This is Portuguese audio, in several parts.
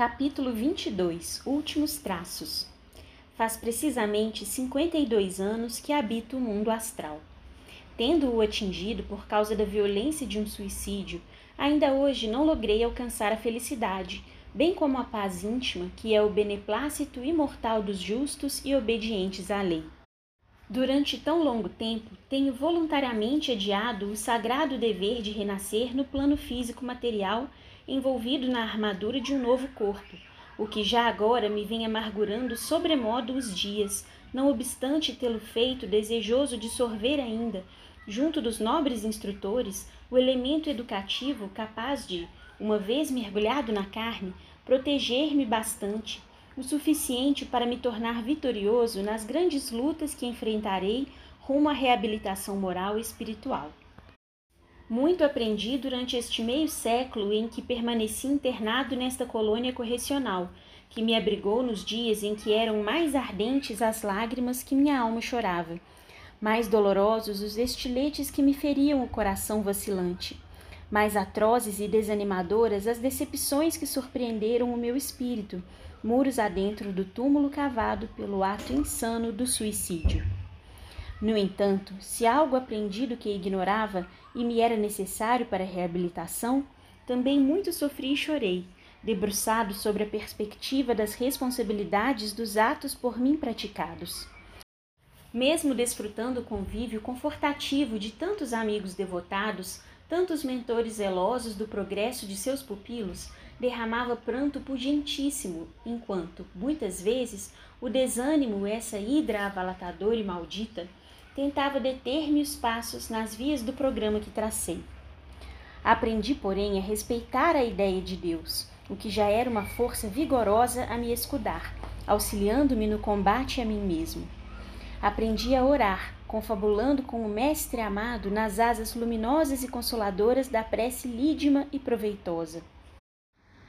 Capítulo 22 Últimos traços. Faz precisamente 52 anos que habito o mundo astral. Tendo-o atingido por causa da violência de um suicídio, ainda hoje não logrei alcançar a felicidade, bem como a paz íntima, que é o beneplácito imortal dos justos e obedientes à lei. Durante tão longo tempo, tenho voluntariamente adiado o sagrado dever de renascer no plano físico material envolvido na armadura de um novo corpo, o que já agora me vem amargurando sobremodo os dias, não obstante tê-lo feito desejoso de sorver ainda, junto dos nobres instrutores, o elemento educativo capaz de, uma vez mergulhado na carne, proteger-me bastante, o suficiente para me tornar vitorioso nas grandes lutas que enfrentarei rumo à reabilitação moral e espiritual. Muito aprendi durante este meio século em que permaneci internado nesta colônia correcional, que me abrigou nos dias em que eram mais ardentes as lágrimas que minha alma chorava, mais dolorosos os estiletes que me feriam o coração vacilante, mais atrozes e desanimadoras as decepções que surpreenderam o meu espírito, muros adentro do túmulo cavado pelo ato insano do suicídio. No entanto, se algo aprendido que ignorava e me era necessário para a reabilitação, também muito sofri e chorei, debruçado sobre a perspectiva das responsabilidades dos atos por mim praticados. Mesmo desfrutando o convívio confortativo de tantos amigos devotados, tantos mentores zelosos do progresso de seus pupilos, derramava pranto pugentíssimo, enquanto, muitas vezes, o desânimo, essa hidra avalatadora e maldita, tentava deter-me os passos nas vias do programa que tracei. Aprendi, porém, a respeitar a ideia de Deus, o que já era uma força vigorosa a me escudar, auxiliando-me no combate a mim mesmo. Aprendi a orar, confabulando com o Mestre amado nas asas luminosas e consoladoras da prece lídima e proveitosa.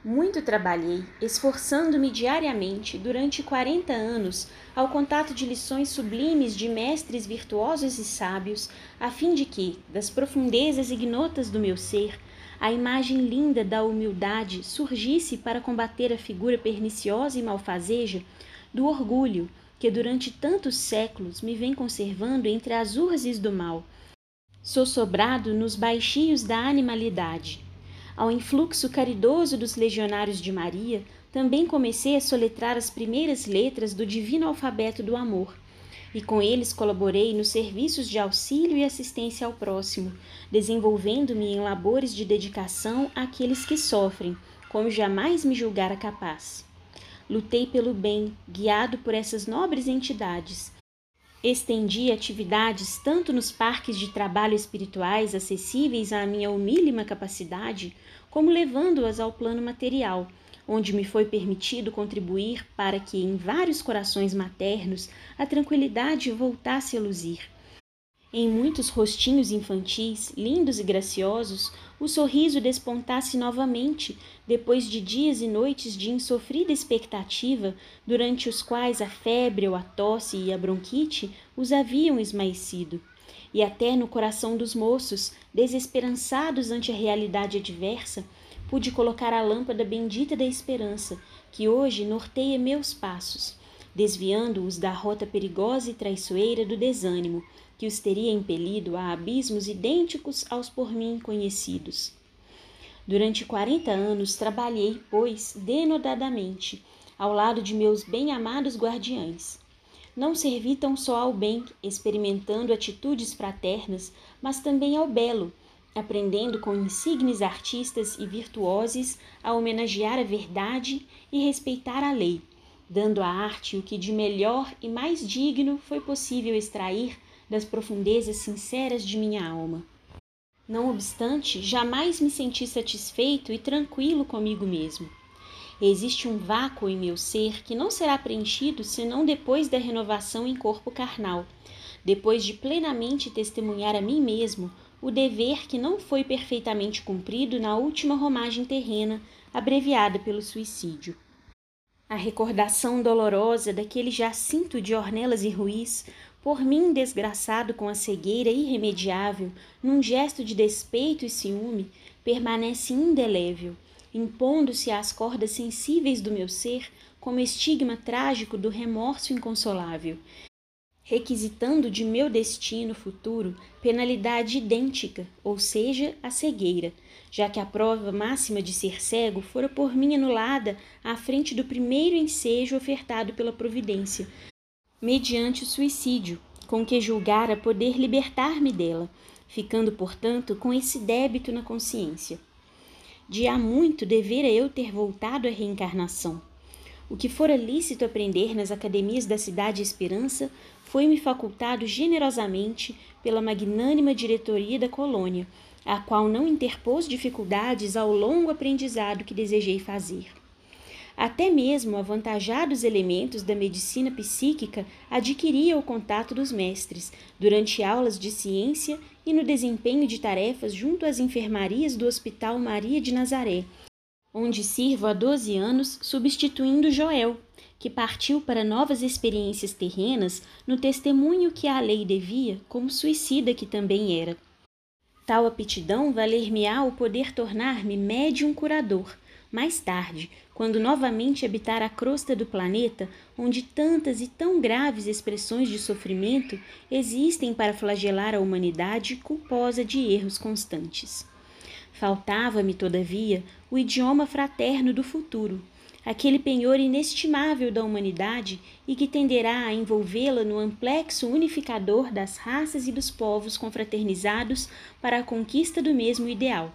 Muito trabalhei, esforçando-me diariamente durante quarenta anos ao contato de lições sublimes de mestres virtuosos e sábios, a fim de que, das profundezas ignotas do meu ser, a imagem linda da humildade surgisse para combater a figura perniciosa e malfazeja do orgulho que durante tantos séculos me vem conservando entre as urzes do mal, sossobrado nos baixios da animalidade ao influxo caridoso dos legionários de Maria, também comecei a soletrar as primeiras letras do divino alfabeto do amor, e com eles colaborei nos serviços de auxílio e assistência ao próximo, desenvolvendo-me em labores de dedicação àqueles que sofrem, como jamais me julgara capaz. Lutei pelo bem, guiado por essas nobres entidades, Estendi atividades tanto nos parques de trabalho espirituais acessíveis à minha humílima capacidade, como levando-as ao plano material, onde me foi permitido contribuir para que em vários corações maternos a tranquilidade voltasse a luzir. Em muitos rostinhos infantis, lindos e graciosos, o sorriso despontasse novamente, depois de dias e noites de insofrida expectativa, durante os quais a febre ou a tosse e a bronquite os haviam esmaecido. E até no coração dos moços, desesperançados ante a realidade adversa, pude colocar a lâmpada bendita da esperança, que hoje norteia meus passos, desviando-os da rota perigosa e traiçoeira do desânimo, que os teria impelido a abismos idênticos aos por mim conhecidos. Durante quarenta anos trabalhei, pois, denodadamente, ao lado de meus bem-amados guardiães. Não servi tão só ao bem, experimentando atitudes fraternas, mas também ao belo, aprendendo com insignes artistas e virtuosos a homenagear a verdade e respeitar a lei, dando à arte o que de melhor e mais digno foi possível extrair das profundezas sinceras de minha alma. Não obstante, jamais me senti satisfeito e tranquilo comigo mesmo. Existe um vácuo em meu ser que não será preenchido senão depois da renovação em corpo carnal, depois de plenamente testemunhar a mim mesmo o dever que não foi perfeitamente cumprido na última romagem terrena, abreviada pelo suicídio. A recordação dolorosa daquele jacinto de ornelas e ruís por mim desgraçado com a cegueira irremediável, num gesto de despeito e ciúme, permanece indelével, impondo-se às cordas sensíveis do meu ser como estigma trágico do remorso inconsolável, requisitando de meu destino futuro penalidade idêntica, ou seja, a cegueira, já que a prova máxima de ser cego fora por mim anulada à frente do primeiro ensejo ofertado pela providência, mediante o suicídio, com que julgara poder libertar-me dela, ficando, portanto, com esse débito na consciência. De há muito devera eu ter voltado à reencarnação. O que fora lícito aprender nas academias da Cidade Esperança foi-me facultado generosamente pela magnânima diretoria da colônia, a qual não interpôs dificuldades ao longo aprendizado que desejei fazer. Até mesmo avantajados elementos da medicina psíquica adquiria o contato dos mestres, durante aulas de ciência e no desempenho de tarefas junto às enfermarias do Hospital Maria de Nazaré, onde sirvo há 12 anos substituindo Joel, que partiu para novas experiências terrenas no testemunho que a lei devia, como suicida que também era. Tal aptidão valer-me-á o poder tornar-me médium curador, mais tarde, quando novamente habitar a crosta do planeta, onde tantas e tão graves expressões de sofrimento existem para flagelar a humanidade culposa de erros constantes. Faltava-me, todavia, o idioma fraterno do futuro, aquele penhor inestimável da humanidade e que tenderá a envolvê-la no amplexo unificador das raças e dos povos confraternizados para a conquista do mesmo ideal.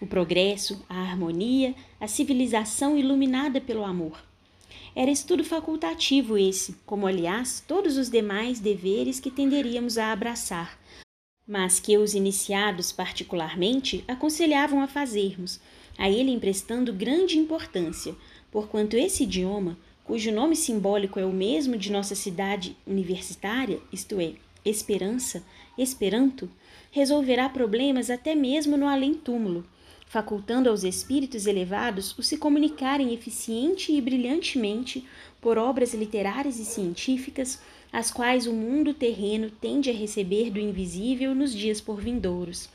O progresso, a harmonia, a civilização iluminada pelo amor. Era estudo facultativo esse, como aliás todos os demais deveres que tenderíamos a abraçar, mas que os iniciados, particularmente, aconselhavam a fazermos, a ele emprestando grande importância, porquanto esse idioma, cujo nome simbólico é o mesmo de nossa cidade universitária, isto é, Esperança, Esperanto, resolverá problemas até mesmo no além-túmulo, facultando aos espíritos elevados o se comunicarem eficiente e brilhantemente por obras literárias e científicas as quais o mundo terreno tende a receber do invisível nos dias por vindouros,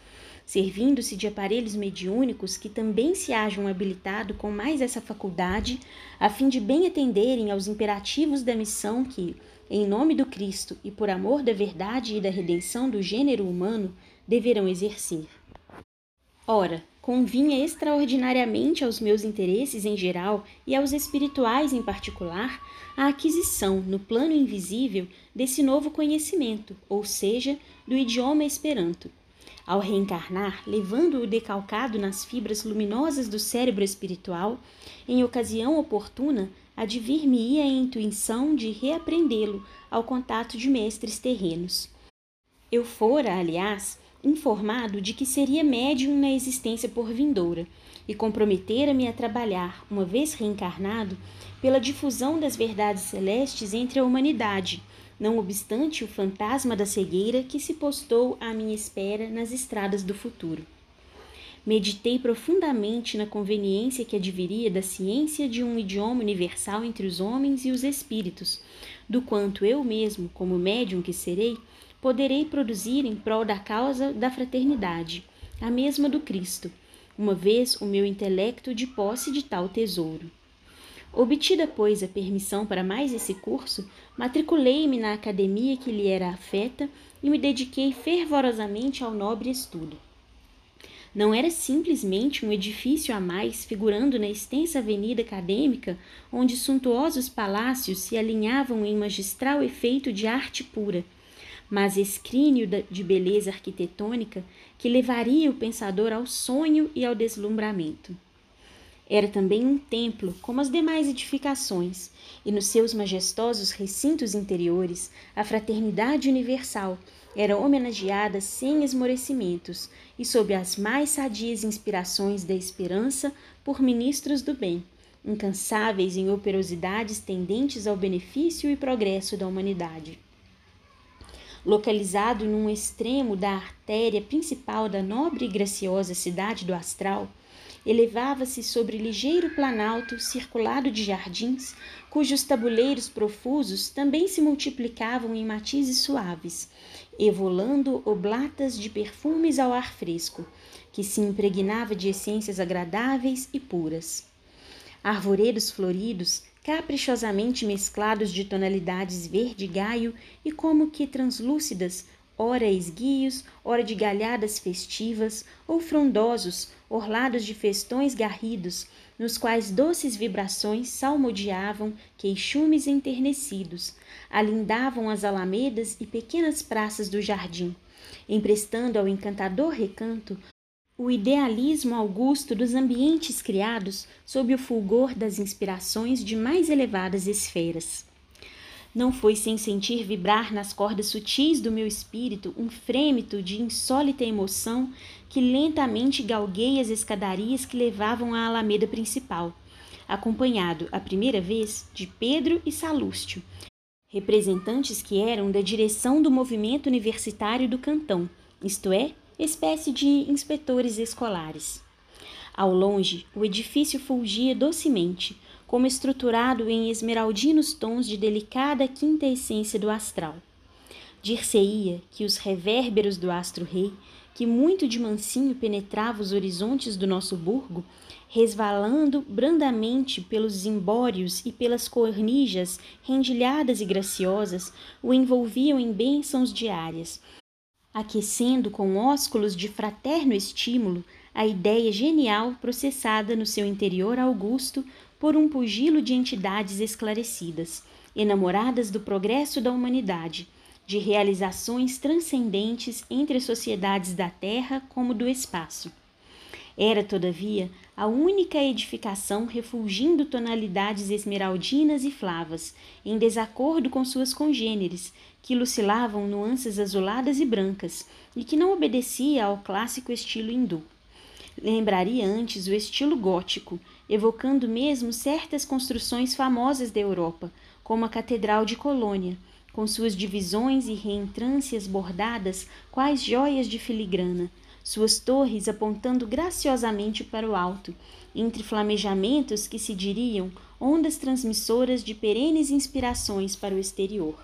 servindo-se de aparelhos mediúnicos que também se hajam habilitado com mais essa faculdade, a fim de bem atenderem aos imperativos da missão que, em nome do Cristo e por amor da verdade e da redenção do gênero humano, deverão exercer. Ora, convinha extraordinariamente aos meus interesses em geral e aos espirituais em particular a aquisição, no plano invisível, desse novo conhecimento, ou seja, do idioma Esperanto. Ao reencarnar, levando-o decalcado nas fibras luminosas do cérebro espiritual, em ocasião oportuna, advir-me-ia a intuição de reaprendê-lo ao contato de mestres terrenos. Eu fora, aliás, informado de que seria médium na existência por vindoura e comprometera-me a trabalhar, uma vez reencarnado, pela difusão das verdades celestes entre a humanidade, não obstante o fantasma da cegueira que se postou à minha espera nas estradas do futuro. Meditei profundamente na conveniência que adviria da ciência de um idioma universal entre os homens e os espíritos, do quanto eu mesmo, como médium que serei, poderei produzir em prol da causa da fraternidade, a mesma do Cristo, uma vez o meu intelecto de posse de tal tesouro. Obtida, pois, a permissão para mais esse curso, matriculei-me na academia que lhe era afeta e me dediquei fervorosamente ao nobre estudo. Não era simplesmente um edifício a mais figurando na extensa avenida acadêmica, onde suntuosos palácios se alinhavam em magistral efeito de arte pura, mas escrínio de beleza arquitetônica que levaria o pensador ao sonho e ao deslumbramento. Era também um templo, como as demais edificações, e nos seus majestosos recintos interiores, a fraternidade universal era homenageada sem esmorecimentos e sob as mais sadias inspirações da esperança por ministros do bem, incansáveis em operosidades tendentes ao benefício e progresso da humanidade localizado num extremo da artéria principal da nobre e graciosa cidade do Astral, elevava-se sobre ligeiro planalto circulado de jardins, cujos tabuleiros profusos também se multiplicavam em matizes suaves, evolando oblatas de perfumes ao ar fresco, que se impregnava de essências agradáveis e puras. Arvoredos floridos, caprichosamente mesclados de tonalidades verde gaio e como que translúcidas, ora esguios, ora de galhadas festivas, ou frondosos, orlados de festões garridos, nos quais doces vibrações salmodiavam queixumes enternecidos, alindavam as alamedas e pequenas praças do jardim, emprestando ao encantador recanto o idealismo augusto dos ambientes criados sob o fulgor das inspirações de mais elevadas esferas. Não foi sem sentir vibrar nas cordas sutis do meu espírito um frêmito de insólita emoção que lentamente galguei as escadarias que levavam à alameda principal, acompanhado, a primeira vez, de Pedro e Salústio, representantes que eram da direção do movimento universitário do cantão, isto é, espécie de inspetores escolares. Ao longe, o edifício fulgia docemente, como estruturado em esmeraldinos tons de delicada quinta essência do astral. Dir-se-ia que os revérberos do astro-rei, que muito de mansinho penetrava os horizontes do nosso burgo, resvalando brandamente pelos zimbórios e pelas cornijas rendilhadas e graciosas, o envolviam em bênçãos diárias, aquecendo com ósculos de fraterno estímulo a ideia genial processada no seu interior augusto por um pugilo de entidades esclarecidas, enamoradas do progresso da humanidade, de realizações transcendentes entre as sociedades da Terra como do espaço. Era, todavia, a única edificação refulgindo tonalidades esmeraldinas e flavas, em desacordo com suas congêneres, que lucilavam nuances azuladas e brancas, e que não obedecia ao clássico estilo hindu. Lembraria antes o estilo gótico, evocando mesmo certas construções famosas da Europa, como a Catedral de Colônia, com suas divisões e reentrâncias bordadas quais joias de filigrana, suas torres apontando graciosamente para o alto, entre flamejamentos que se diriam ondas transmissoras de perenes inspirações para o exterior.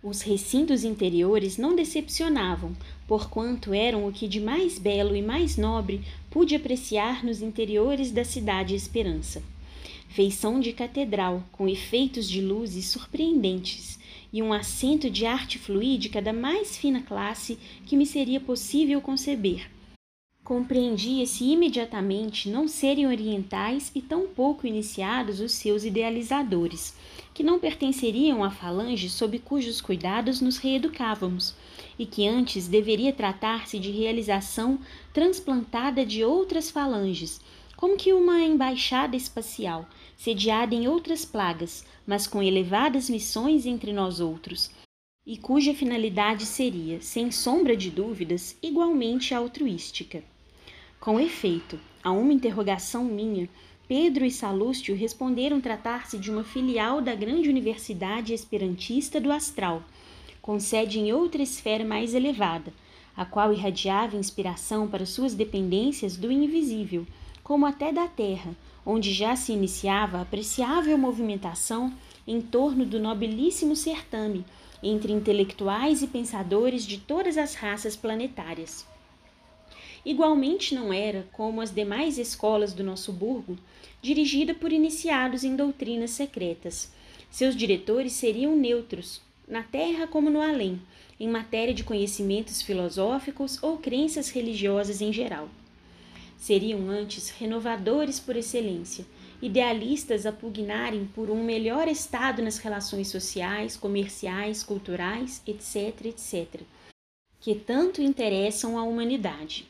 Os recintos interiores não decepcionavam, porquanto eram o que de mais belo e mais nobre pude apreciar nos interiores da cidade Esperança. Feição de catedral, com efeitos de luzes surpreendentes e um assento de arte fluídica da mais fina classe que me seria possível conceber. Compreendia-se imediatamente não serem orientais e tão pouco iniciados os seus idealizadores, que não pertenceriam à falange sob cujos cuidados nos reeducávamos, e que antes deveria tratar-se de realização transplantada de outras falanges, como que uma embaixada espacial, sediada em outras plagas, mas com elevadas missões entre nós outros, e cuja finalidade seria, sem sombra de dúvidas, igualmente altruística. Com efeito, a uma interrogação minha, Pedro e Salústio responderam tratar-se de uma filial da grande Universidade Esperantista do Astral, com sede em outra esfera mais elevada, a qual irradiava inspiração para suas dependências do invisível, como até da terra, onde já se iniciava apreciável movimentação em torno do nobilíssimo certame entre intelectuais e pensadores de todas as raças planetárias. Igualmente não era, como as demais escolas do nosso burgo, dirigida por iniciados em doutrinas secretas. Seus diretores seriam neutros, na terra como no além, em matéria de conhecimentos filosóficos ou crenças religiosas em geral. Seriam antes renovadores por excelência, idealistas a pugnarem por um melhor estado nas relações sociais, comerciais, culturais, etc., etc., que tanto interessam à humanidade.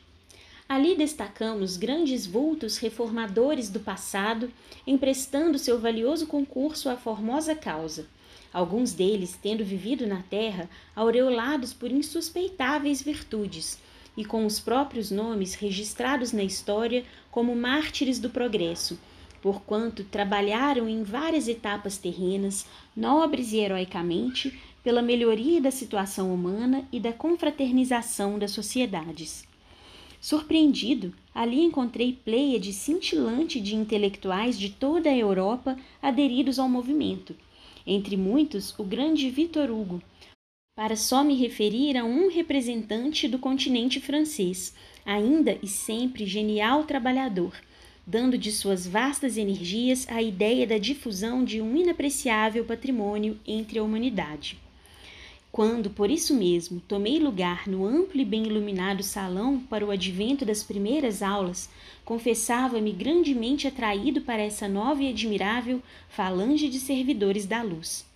Ali destacamos grandes vultos reformadores do passado, emprestando seu valioso concurso à formosa causa, alguns deles tendo vivido na terra aureolados por insuspeitáveis virtudes e com os próprios nomes registrados na história como mártires do progresso, porquanto trabalharam em várias etapas terrenas, nobres e heroicamente, pela melhoria da situação humana e da confraternização das sociedades. Surpreendido, ali encontrei pleiade cintilante de intelectuais de toda a Europa aderidos ao movimento. Entre muitos, o grande Victor Hugo, para só me referir a um representante do continente francês, ainda e sempre genial trabalhador, dando de suas vastas energias a ideia da difusão de um inapreciável patrimônio entre a humanidade. Quando, por isso mesmo, tomei lugar no amplo e bem iluminado salão para o advento das primeiras aulas, confessava-me grandemente atraído para essa nova e admirável falange de servidores da luz.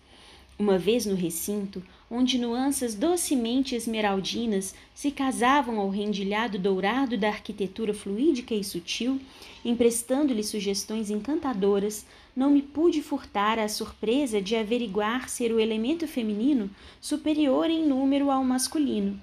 Uma vez no recinto, onde nuanças docemente esmeraldinas se casavam ao rendilhado dourado da arquitetura fluídica e sutil, emprestando-lhe sugestões encantadoras, não me pude furtar à surpresa de averiguar ser o elemento feminino superior em número ao masculino,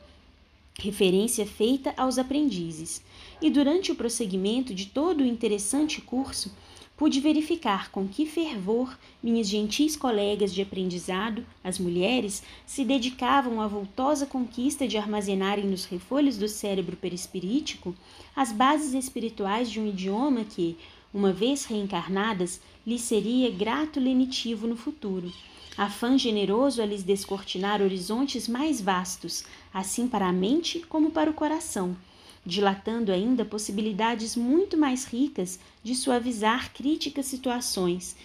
referência feita aos aprendizes. E durante o prosseguimento de todo o interessante curso, pude verificar com que fervor minhas gentis colegas de aprendizado, as mulheres, se dedicavam à vultosa conquista de armazenarem nos refolhos do cérebro perispirítico as bases espirituais de um idioma que, uma vez reencarnadas, lhes seria grato lenitivo no futuro. Afã generoso a lhes descortinar horizontes mais vastos, assim para a mente como para o coração, dilatando ainda possibilidades muito mais ricas de suavizar críticas situações,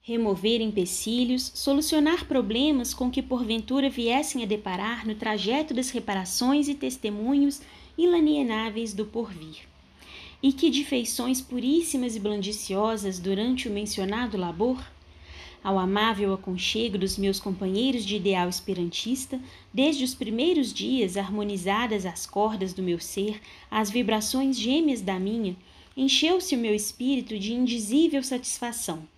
remover empecilhos, solucionar problemas com que porventura viessem a deparar no trajeto das reparações e testemunhos inalienáveis do porvir e que de feições puríssimas e blandiciosas durante o mencionado labor? Ao amável aconchego dos meus companheiros de ideal esperantista, desde os primeiros dias harmonizadas as cordas do meu ser, as vibrações gêmeas da minha, encheu-se o meu espírito de indizível satisfação.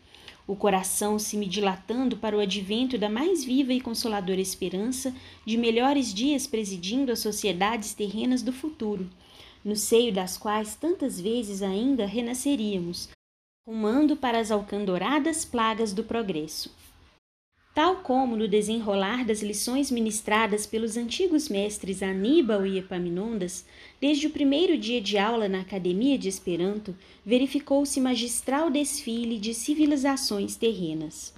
O coração se me dilatando para o advento da mais viva e consoladora esperança de melhores dias presidindo as sociedades terrenas do futuro no seio das quais tantas vezes ainda renasceríamos, rumando para as alcandoradas plagas do progresso. Tal como no desenrolar das lições ministradas pelos antigos mestres Aníbal e Epaminondas, desde o primeiro dia de aula na Academia de Esperanto, verificou-se magistral desfile de civilizações terrenas.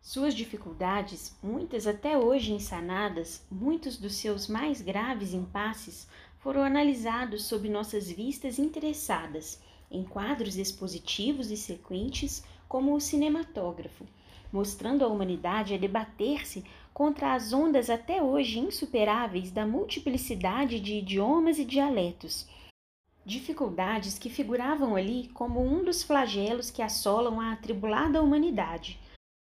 Suas dificuldades, muitas até hoje insanadas, muitos dos seus mais graves impasses, foram analisados sob nossas vistas interessadas, em quadros expositivos e sequentes, como o cinematógrafo, mostrando a humanidade a debater-se contra as ondas até hoje insuperáveis da multiplicidade de idiomas e dialetos. Dificuldades que figuravam ali como um dos flagelos que assolam a atribulada humanidade,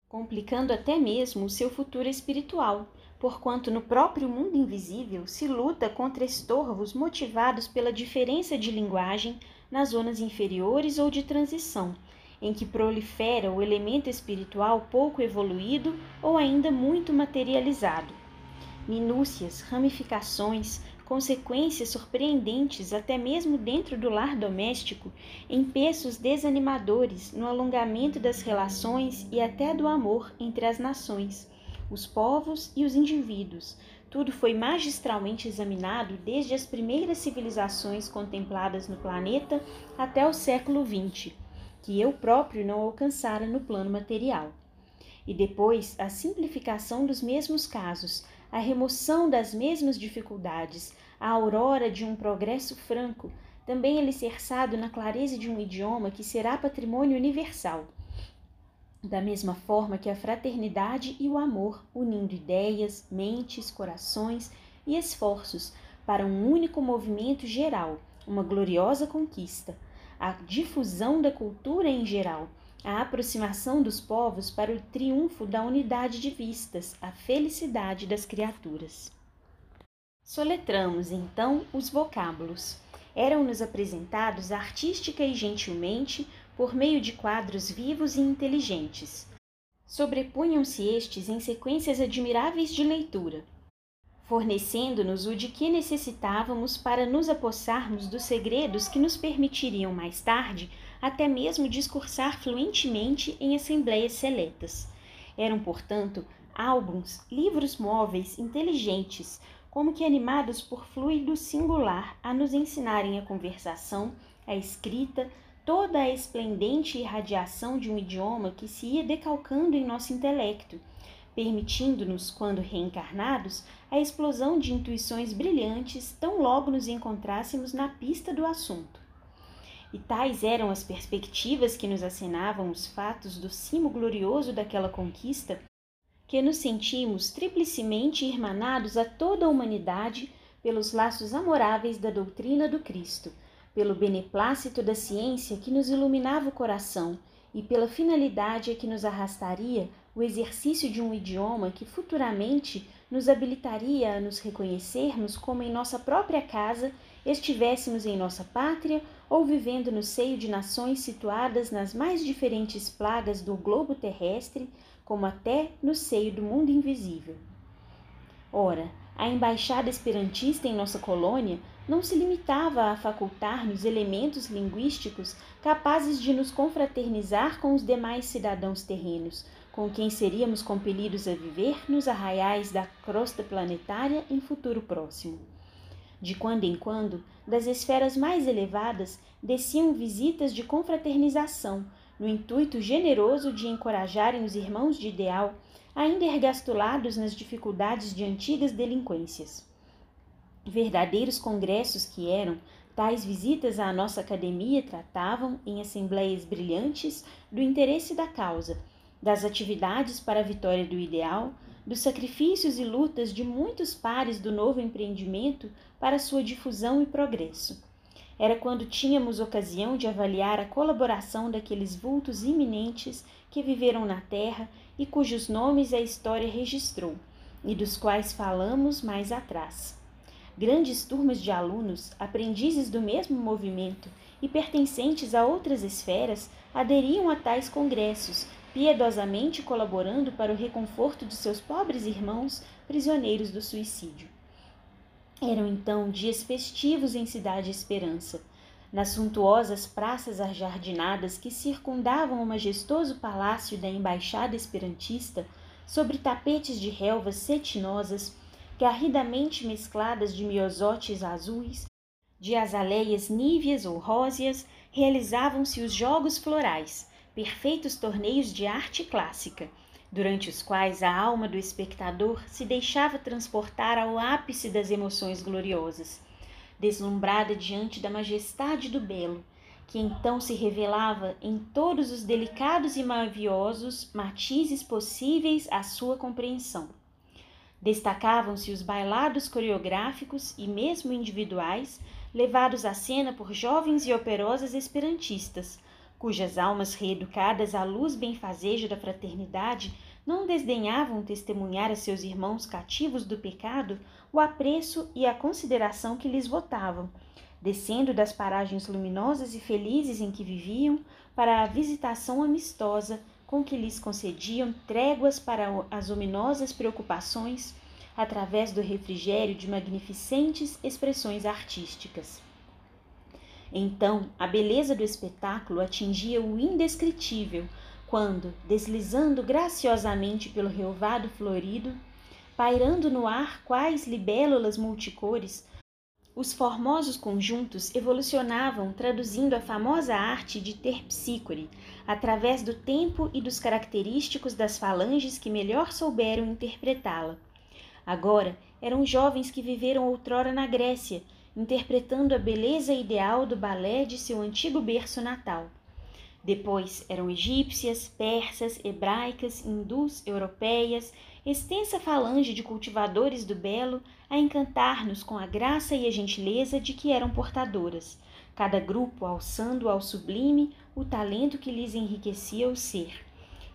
complicando até mesmo o seu futuro espiritual, porquanto no próprio mundo invisível se luta contra estorvos motivados pela diferença de linguagem nas zonas inferiores ou de transição, em que prolifera o elemento espiritual pouco evoluído ou ainda muito materializado. Minúcias, ramificações, consequências surpreendentes até mesmo dentro do lar doméstico, empeços desanimadores no alongamento das relações e até do amor entre as nações os povos e os indivíduos. Tudo foi magistralmente examinado desde as primeiras civilizações contempladas no planeta até o século XX, que eu próprio não alcançara no plano material. E depois a simplificação dos mesmos casos, a remoção das mesmas dificuldades, a aurora de um progresso franco, também alicerçado na clareza de um idioma que será patrimônio universal da mesma forma que a fraternidade e o amor, unindo ideias, mentes, corações e esforços para um único movimento geral, uma gloriosa conquista, a difusão da cultura em geral, a aproximação dos povos para o triunfo da unidade de vistas, a felicidade das criaturas. Soletramos então os vocábulos. Eram-nos apresentados artística e gentilmente por meio de quadros vivos e inteligentes. Sobrepunham-se estes em sequências admiráveis de leitura, fornecendo-nos o de que necessitávamos para nos apossarmos dos segredos que nos permitiriam mais tarde até mesmo discursar fluentemente em assembleias seletas. Eram, portanto, álbuns, livros móveis, inteligentes, como que animados por fluido singular a nos ensinarem a conversação, a escrita, toda a esplendente irradiação de um idioma que se ia decalcando em nosso intelecto, permitindo-nos, quando reencarnados, a explosão de intuições brilhantes tão logo nos encontrássemos na pista do assunto. E tais eram as perspectivas que nos acenavam os fatos do cimo glorioso daquela conquista, que nos sentimos triplicemente irmanados a toda a humanidade pelos laços amoráveis da doutrina do Cristo pelo beneplácito da ciência que nos iluminava o coração e pela finalidade a que nos arrastaria o exercício de um idioma que futuramente nos habilitaria a nos reconhecermos como em nossa própria casa estivéssemos em nossa pátria ou vivendo no seio de nações situadas nas mais diferentes plagas do globo terrestre, como até no seio do mundo invisível. Ora, a embaixada esperantista em nossa colônia não se limitava a facultar-nos elementos linguísticos capazes de nos confraternizar com os demais cidadãos terrenos, com quem seríamos compelidos a viver nos arraiais da crosta planetária em futuro próximo. De quando em quando, das esferas mais elevadas, desciam visitas de confraternização, no intuito generoso de encorajarem os irmãos de ideal, ainda ergastulados nas dificuldades de antigas delinquências verdadeiros congressos que eram, tais visitas à nossa academia tratavam, em assembleias brilhantes, do interesse da causa, das atividades para a vitória do ideal, dos sacrifícios e lutas de muitos pares do novo empreendimento para sua difusão e progresso. Era quando tínhamos ocasião de avaliar a colaboração daqueles vultos iminentes que viveram na terra e cujos nomes a história registrou, e dos quais falamos mais atrás. Grandes turmas de alunos, aprendizes do mesmo movimento e pertencentes a outras esferas, aderiam a tais congressos, piedosamente colaborando para o reconforto de seus pobres irmãos prisioneiros do suicídio. Eram então dias festivos em Cidade Esperança. Nas suntuosas praças ajardinadas que circundavam o majestoso palácio da Embaixada Esperantista, sobre tapetes de relvas cetinosas, garridamente mescladas de miosotes azuis, de azaleias níveas ou róseas, realizavam-se os jogos florais, perfeitos torneios de arte clássica, durante os quais a alma do espectador se deixava transportar ao ápice das emoções gloriosas, deslumbrada diante da majestade do belo, que então se revelava em todos os delicados e maviosos matizes possíveis à sua compreensão. Destacavam-se os bailados coreográficos e mesmo individuais, levados à cena por jovens e operosas esperantistas, cujas almas reeducadas à luz benfazeja da fraternidade não desdenhavam testemunhar a seus irmãos cativos do pecado o apreço e a consideração que lhes votavam, descendo das paragens luminosas e felizes em que viviam para a visitação amistosa com que lhes concediam tréguas para as ominosas preocupações através do refrigério de magnificentes expressões artísticas. Então, a beleza do espetáculo atingia o indescritível quando, deslizando graciosamente pelo relvado florido, pairando no ar quais libélulas multicores, os formosos conjuntos evolucionavam traduzindo a famosa arte de terpsícore através do tempo e dos característicos das falanges que melhor souberam interpretá-la. Agora eram jovens que viveram outrora na Grécia, interpretando a beleza ideal do balé de seu antigo berço natal. Depois eram egípcias, persas, hebraicas, hindus, europeias, extensa falange de cultivadores do belo a encantar-nos com a graça e a gentileza de que eram portadoras, cada grupo alçando ao sublime o talento que lhes enriquecia o ser,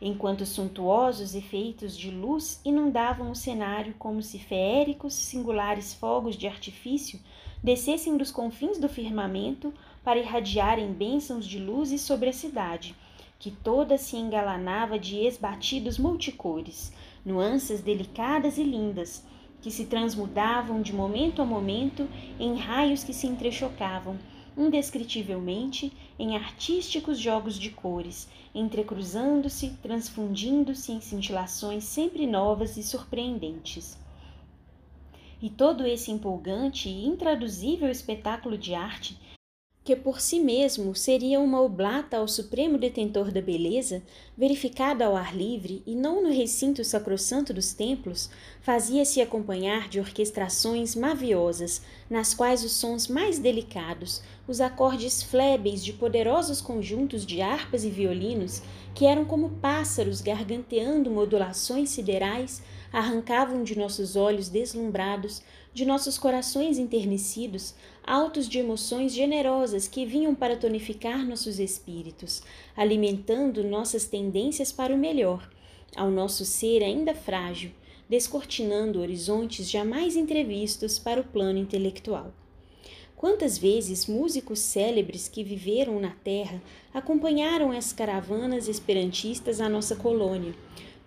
enquanto suntuosos efeitos de luz inundavam o cenário como se feéricos singulares fogos de artifício descessem dos confins do firmamento para irradiarem bênçãos de luzes sobre a cidade, que toda se engalanava de esbatidos multicores, nuances delicadas e lindas, que se transmudavam de momento a momento em raios que se entrechocavam, indescritivelmente, em artísticos jogos de cores, entrecruzando-se, transfundindo-se em cintilações sempre novas e surpreendentes. E todo esse empolgante e intraduzível espetáculo de arte que por si mesmo seria uma oblata ao supremo detentor da beleza, verificada ao ar livre e não no recinto sacrossanto dos templos, fazia-se acompanhar de orquestrações maviosas, nas quais os sons mais delicados, os acordes flébeis de poderosos conjuntos de harpas e violinos, que eram como pássaros garganteando modulações siderais, arrancavam de nossos olhos deslumbrados, de nossos corações enternecidos, altos de emoções generosas que vinham para tonificar nossos espíritos, alimentando nossas tendências para o melhor, ao nosso ser ainda frágil, descortinando horizontes jamais entrevistos para o plano intelectual. Quantas vezes músicos célebres que viveram na terra acompanharam as caravanas esperantistas à nossa colônia,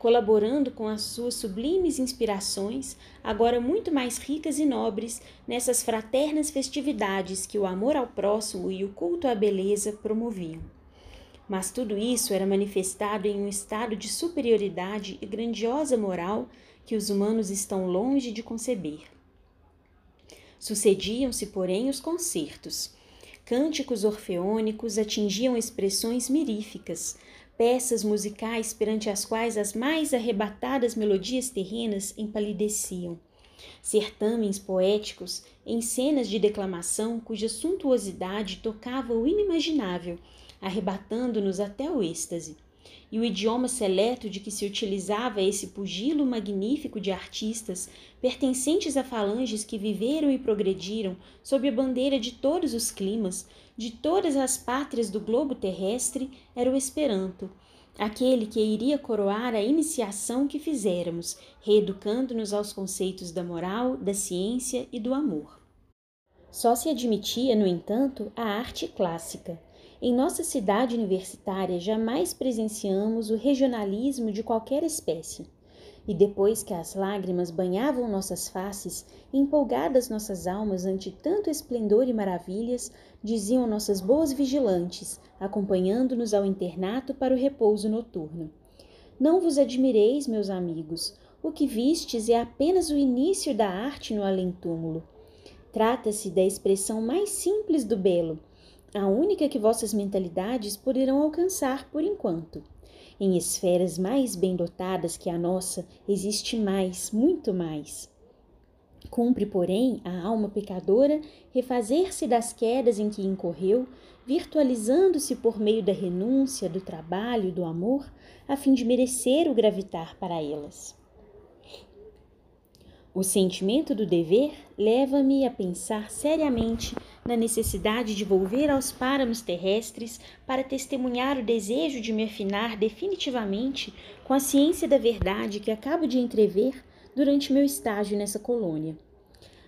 colaborando com as suas sublimes inspirações, agora muito mais ricas e nobres, nessas fraternas festividades que o amor ao próximo e o culto à beleza promoviam. Mas tudo isso era manifestado em um estado de superioridade e grandiosa moral que os humanos estão longe de conceber. Sucediam-se, porém, os concertos. Cânticos orfeônicos atingiam expressões miríficas, peças musicais perante as quais as mais arrebatadas melodias terrenas empalideciam. Certames poéticos em cenas de declamação cuja suntuosidade tocava o inimaginável, arrebatando-nos até o êxtase. E o idioma seleto de que se utilizava esse pugilo magnífico de artistas, pertencentes a falanges que viveram e progrediram sob a bandeira de todos os climas, de todas as pátrias do globo terrestre era o Esperanto, aquele que iria coroar a iniciação que fizéramos, reeducando-nos aos conceitos da moral, da ciência e do amor. Só se admitia, no entanto, a arte clássica. Em nossa cidade universitária jamais presenciamos o regionalismo de qualquer espécie. E depois que as lágrimas banhavam nossas faces, empolgadas nossas almas ante tanto esplendor e maravilhas, diziam nossas boas vigilantes, acompanhando-nos ao internato para o repouso noturno. Não vos admireis, meus amigos, o que vistes é apenas o início da arte no além-túmulo. Trata-se da expressão mais simples do belo, a única que vossas mentalidades poderão alcançar por enquanto. Em esferas mais bem dotadas que a nossa, existe mais, muito mais. Cumpre, porém, a alma pecadora refazer-se das quedas em que incorreu, virtualizando-se por meio da renúncia, do trabalho do amor, a fim de merecer o gravitar para elas. O sentimento do dever leva-me a pensar seriamente na necessidade de volver aos páramos terrestres para testemunhar o desejo de me afinar definitivamente com a ciência da verdade que acabo de entrever durante meu estágio nessa colônia.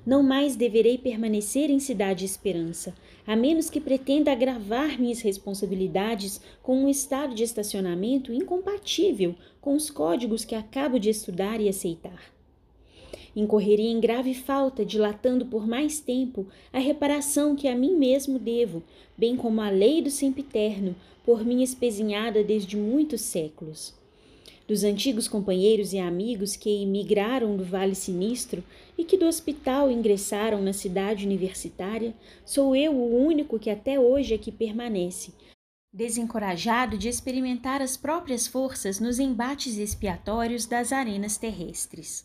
Não mais deverei permanecer em Cidade Esperança, a menos que pretenda agravar minhas responsabilidades com um estado de estacionamento incompatível com os códigos que acabo de estudar e aceitar incorreria em grave falta, dilatando por mais tempo a reparação que a mim mesmo devo, bem como a lei do sempiterno, por mim espezinhada desde muitos séculos. Dos antigos companheiros e amigos que emigraram do Vale Sinistro e que do hospital ingressaram na cidade universitária, sou eu o único que até hoje aqui permanece, desencorajado de experimentar as próprias forças nos embates expiatórios das arenas terrestres.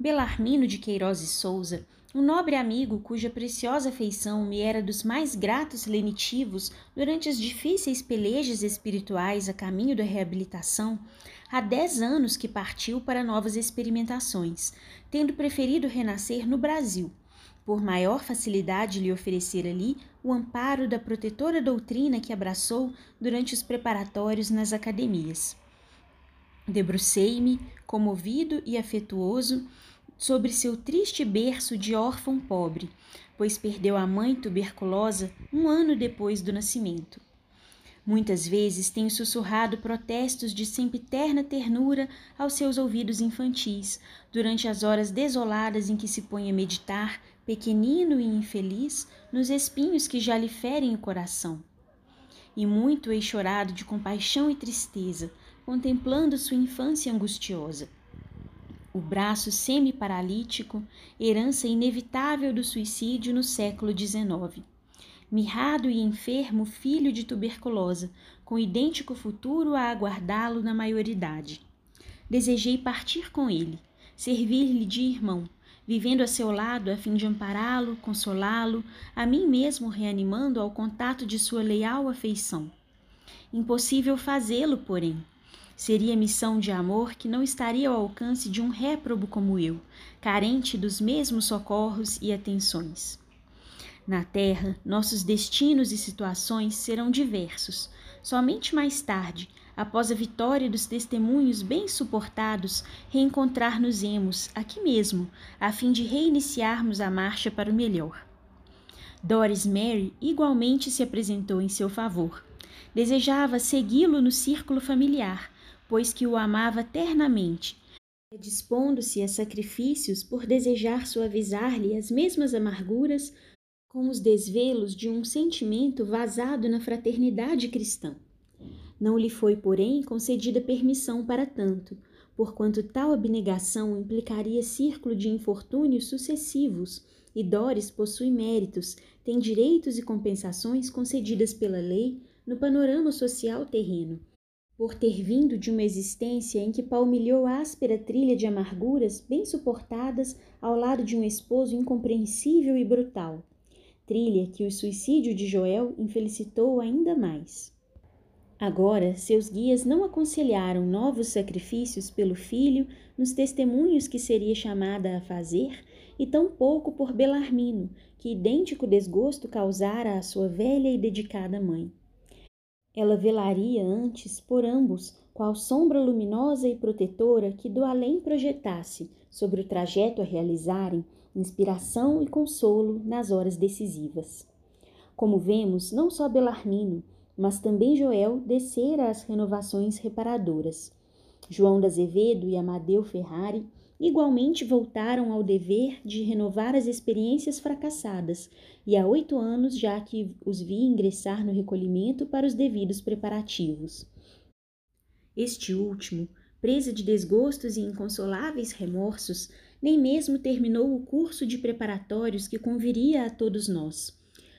Belarmino de Queiroz e Souza, um nobre amigo cuja preciosa afeição me era dos mais gratos lenitivos durante as difíceis pelejas espirituais a caminho da reabilitação, há dez anos que partiu para novas experimentações, tendo preferido renascer no Brasil, por maior facilidade lhe oferecer ali o amparo da protetora doutrina que abraçou durante os preparatórios nas academias. Debrucei-me, comovido e afetuoso, sobre seu triste berço de órfão pobre, pois perdeu a mãe tuberculosa um ano depois do nascimento. Muitas vezes tenho sussurrado protestos de sempiterna ternura aos seus ouvidos infantis, durante as horas desoladas em que se põe a meditar, pequenino e infeliz, nos espinhos que já lhe ferem o coração. E muito hei chorado de compaixão e tristeza, contemplando sua infância angustiosa. o braço semi-paralítico, herança inevitável do suicídio no século XIX. Mirrado e enfermo filho de tuberculosa, com idêntico futuro a aguardá-lo na maioridade. Desejei partir com ele, servir-lhe de irmão, vivendo a seu lado a fim de ampará-lo, consolá-lo, a mim mesmo reanimando ao contato de sua leal afeição. Impossível fazê-lo, porém, Seria missão de amor que não estaria ao alcance de um réprobo como eu, carente dos mesmos socorros e atenções. Na Terra, nossos destinos e situações serão diversos. Somente mais tarde, após a vitória dos testemunhos bem suportados, reencontrar-nos-emos aqui mesmo, a fim de reiniciarmos a marcha para o melhor. Doris Mary igualmente se apresentou em seu favor. Desejava segui-lo no círculo familiar, pois que o amava ternamente, dispondo-se a sacrifícios por desejar suavizar-lhe as mesmas amarguras com os desvelos de um sentimento vazado na fraternidade cristã. Não lhe foi, porém, concedida permissão para tanto, porquanto tal abnegação implicaria círculo de infortúnios sucessivos, e Dores possui méritos, tem direitos e compensações concedidas pela lei no panorama social terreno, por ter vindo de uma existência em que palmilhou áspera trilha de amarguras bem suportadas ao lado de um esposo incompreensível e brutal. Trilha que o suicídio de Joel infelicitou ainda mais. Agora, seus guias não aconselharam novos sacrifícios pelo filho nos testemunhos que seria chamada a fazer, e tampouco por Belarmino, que idêntico desgosto causara à sua velha e dedicada mãe. Ela velaria antes por ambos, qual sombra luminosa e protetora que do além projetasse, sobre o trajeto a realizarem, inspiração e consolo nas horas decisivas. Como vemos, não só Belarmino, mas também Joel descera as renovações reparadoras. João da Azevedo e Amadeu Ferrari igualmente voltaram ao dever de renovar as experiências fracassadas, e há oito anos já que os vi ingressar no recolhimento para os devidos preparativos. Este último, presa de desgostos e inconsoláveis remorsos, nem mesmo terminou o curso de preparatórios que conviria a todos nós.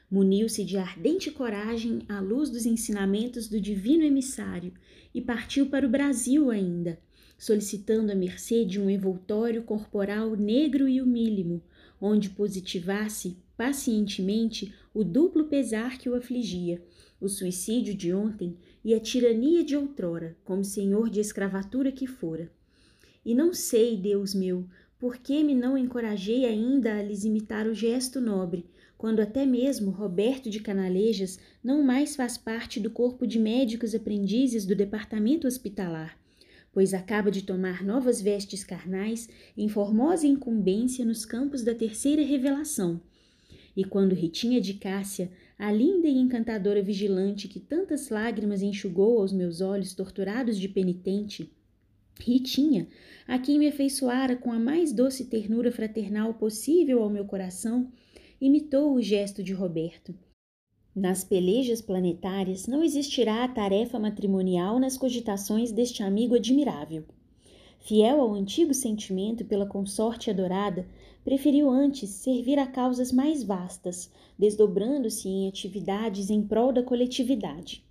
Muniu-se de ardente coragem à luz dos ensinamentos do divino emissário e partiu para o Brasil ainda, solicitando a mercê de um envoltório corporal negro e humílimo, onde positivasse pacientemente o duplo pesar que o afligia, o suicídio de ontem e a tirania de outrora, como senhor de escravatura que fora. E não sei, Deus meu, por que me não encorajei ainda a lhes imitar o gesto nobre, quando até mesmo Roberto de Canalejas não mais faz parte do corpo de médicos aprendizes do departamento hospitalar pois acaba de tomar novas vestes carnais em formosa incumbência nos campos da terceira revelação. E quando Ritinha de Cássia, a linda e encantadora vigilante que tantas lágrimas enxugou aos meus olhos torturados de penitente, Ritinha, a quem me afeiçoara com a mais doce ternura fraternal possível ao meu coração, imitou o gesto de Roberto nas pelejas planetárias não existirá a tarefa matrimonial nas cogitações deste amigo admirável. Fiel ao antigo sentimento pela consorte adorada, preferiu antes servir a causas mais vastas, desdobrando-se em atividades em prol da coletividade.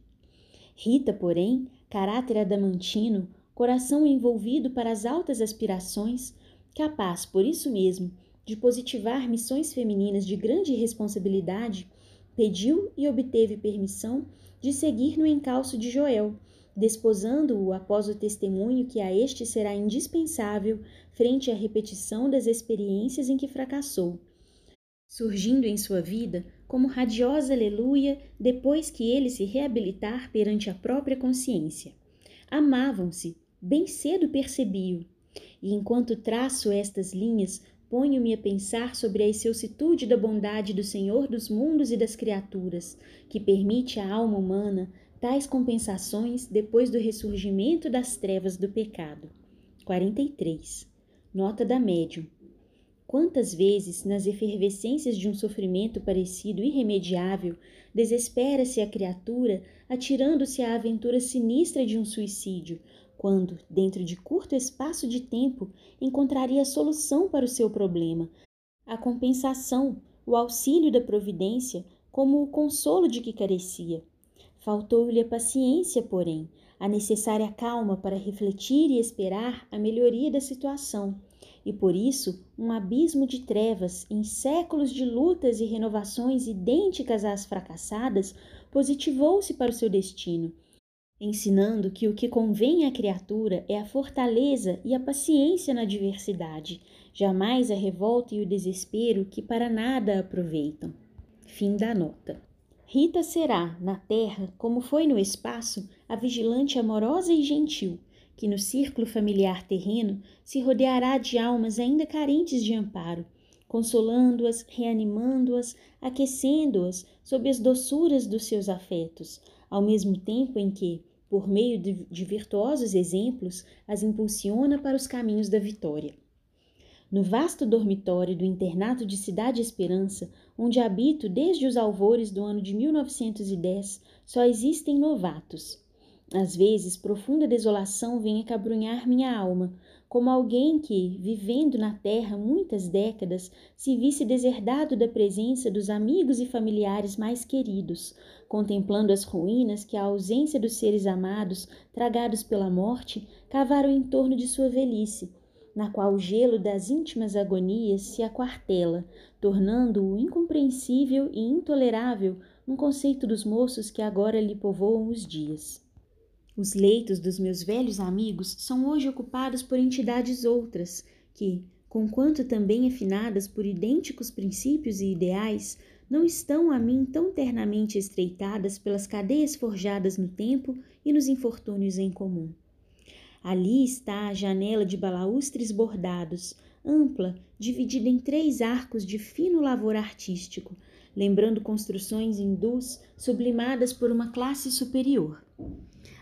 Rita, porém, caráter adamantino, coração envolvido para as altas aspirações, capaz, por isso mesmo, de positivar missões femininas de grande responsabilidade, pediu e obteve permissão de seguir no encalço de Joel, desposando-o após o testemunho que a este será indispensável frente à repetição das experiências em que fracassou, surgindo em sua vida como radiosa aleluia depois que ele se reabilitar perante a própria consciência. Amavam-se, bem cedo percebi-o, e enquanto traço estas linhas, Ponho-me a pensar sobre a excelsitude da bondade do Senhor dos mundos e das criaturas, que permite à alma humana tais compensações depois do ressurgimento das trevas do pecado. 43. Nota da médium. Quantas vezes, nas efervescências de um sofrimento parecido irremediável, desespera-se a criatura, atirando-se à aventura sinistra de um suicídio, quando, dentro de curto espaço de tempo, encontraria a solução para o seu problema, a compensação, o auxílio da providência, como o consolo de que carecia. Faltou-lhe a paciência, porém, a necessária calma para refletir e esperar a melhoria da situação, e por isso um abismo de trevas em séculos de lutas e renovações idênticas às fracassadas positivou-se para o seu destino ensinando que o que convém à criatura é a fortaleza e a paciência na adversidade, jamais a revolta e o desespero que para nada aproveitam. Fim da nota. Rita será, na terra, como foi no espaço, a vigilante amorosa e gentil, que no círculo familiar terreno se rodeará de almas ainda carentes de amparo, consolando-as, reanimando-as, aquecendo-as sob as doçuras dos seus afetos, ao mesmo tempo em que, por meio de, virtuosos exemplos, as impulsiona para os caminhos da vitória. No vasto dormitório do internato de Cidade Esperança, onde habito desde os alvores do ano de 1910, só existem novatos. Às vezes, profunda desolação vem acabrunhar minha alma, como alguém que, vivendo na terra muitas décadas, se visse deserdado da presença dos amigos e familiares mais queridos, contemplando as ruínas que a ausência dos seres amados, tragados pela morte, cavaram em torno de sua velhice, na qual o gelo das íntimas agonias se aquartela, tornando-o incompreensível e intolerável no conceito dos moços que agora lhe povoam os dias. Os leitos dos meus velhos amigos são hoje ocupados por entidades outras, que, conquanto também afinadas por idênticos princípios e ideais, não estão a mim tão ternamente estreitadas pelas cadeias forjadas no tempo e nos infortúnios em comum. Ali está a janela de balaustres bordados, ampla, dividida em três arcos de fino lavor artístico, lembrando construções hindus sublimadas por uma classe superior.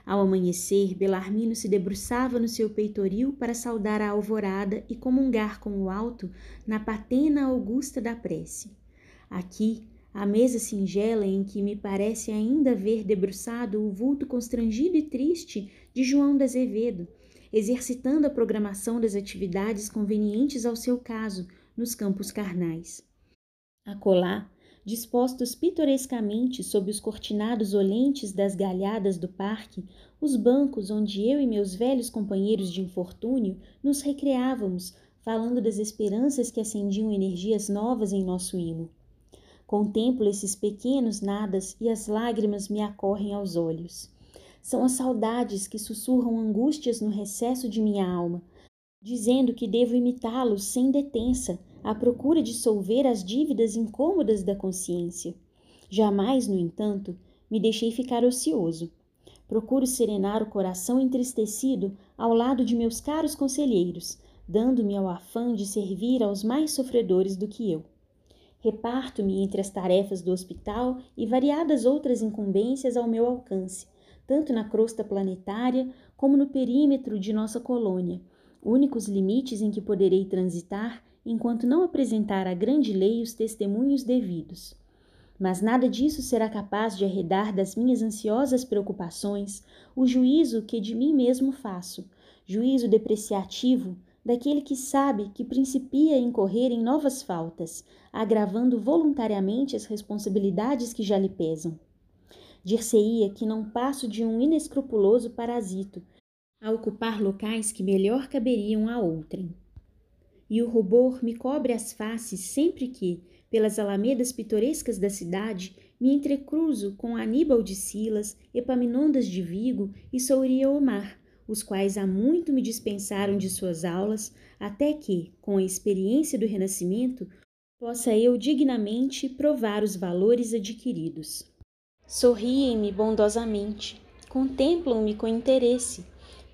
Ao amanhecer, Belarmino se debruçava no seu peitoril para saudar a alvorada e comungar com o alto na patena augusta da prece. Aqui, a mesa singela em que me parece ainda ver debruçado o vulto constrangido e triste de João da Azevedo, exercitando a programação das atividades convenientes ao seu caso nos campos carnais. Acolá, dispostos pitorescamente sob os cortinados olentes das galhadas do parque, os bancos onde eu e meus velhos companheiros de infortúnio nos recreávamos, falando das esperanças que acendiam energias novas em nosso imo. Contemplo esses pequenos nadas e as lágrimas me acorrem aos olhos. São as saudades que sussurram angústias no recesso de minha alma, dizendo que devo imitá-los sem detença, à procura de solver as dívidas incômodas da consciência. Jamais, no entanto, me deixei ficar ocioso. Procuro serenar o coração entristecido ao lado de meus caros conselheiros, dando-me ao afã de servir aos mais sofredores do que eu. Reparto-me entre as tarefas do hospital e variadas outras incumbências ao meu alcance, tanto na crosta planetária como no perímetro de nossa colônia, únicos limites em que poderei transitar enquanto não apresentar à grande lei os testemunhos devidos. Mas nada disso será capaz de arredar das minhas ansiosas preocupações o juízo que de mim mesmo faço, juízo depreciativo daquele que sabe que principia a incorrer em novas faltas, agravando voluntariamente as responsabilidades que já lhe pesam. Dir-se-ia que não passo de um inescrupuloso parasito, a ocupar locais que melhor caberiam a outrem e o rubor me cobre as faces sempre que, pelas alamedas pitorescas da cidade, me entrecruzo com Aníbal de Silas, Epaminondas de Vigo e Souria Omar, os quais há muito me dispensaram de suas aulas, até que, com a experiência do Renascimento, possa eu dignamente provar os valores adquiridos. Sorriem-me bondosamente, contemplam-me com interesse,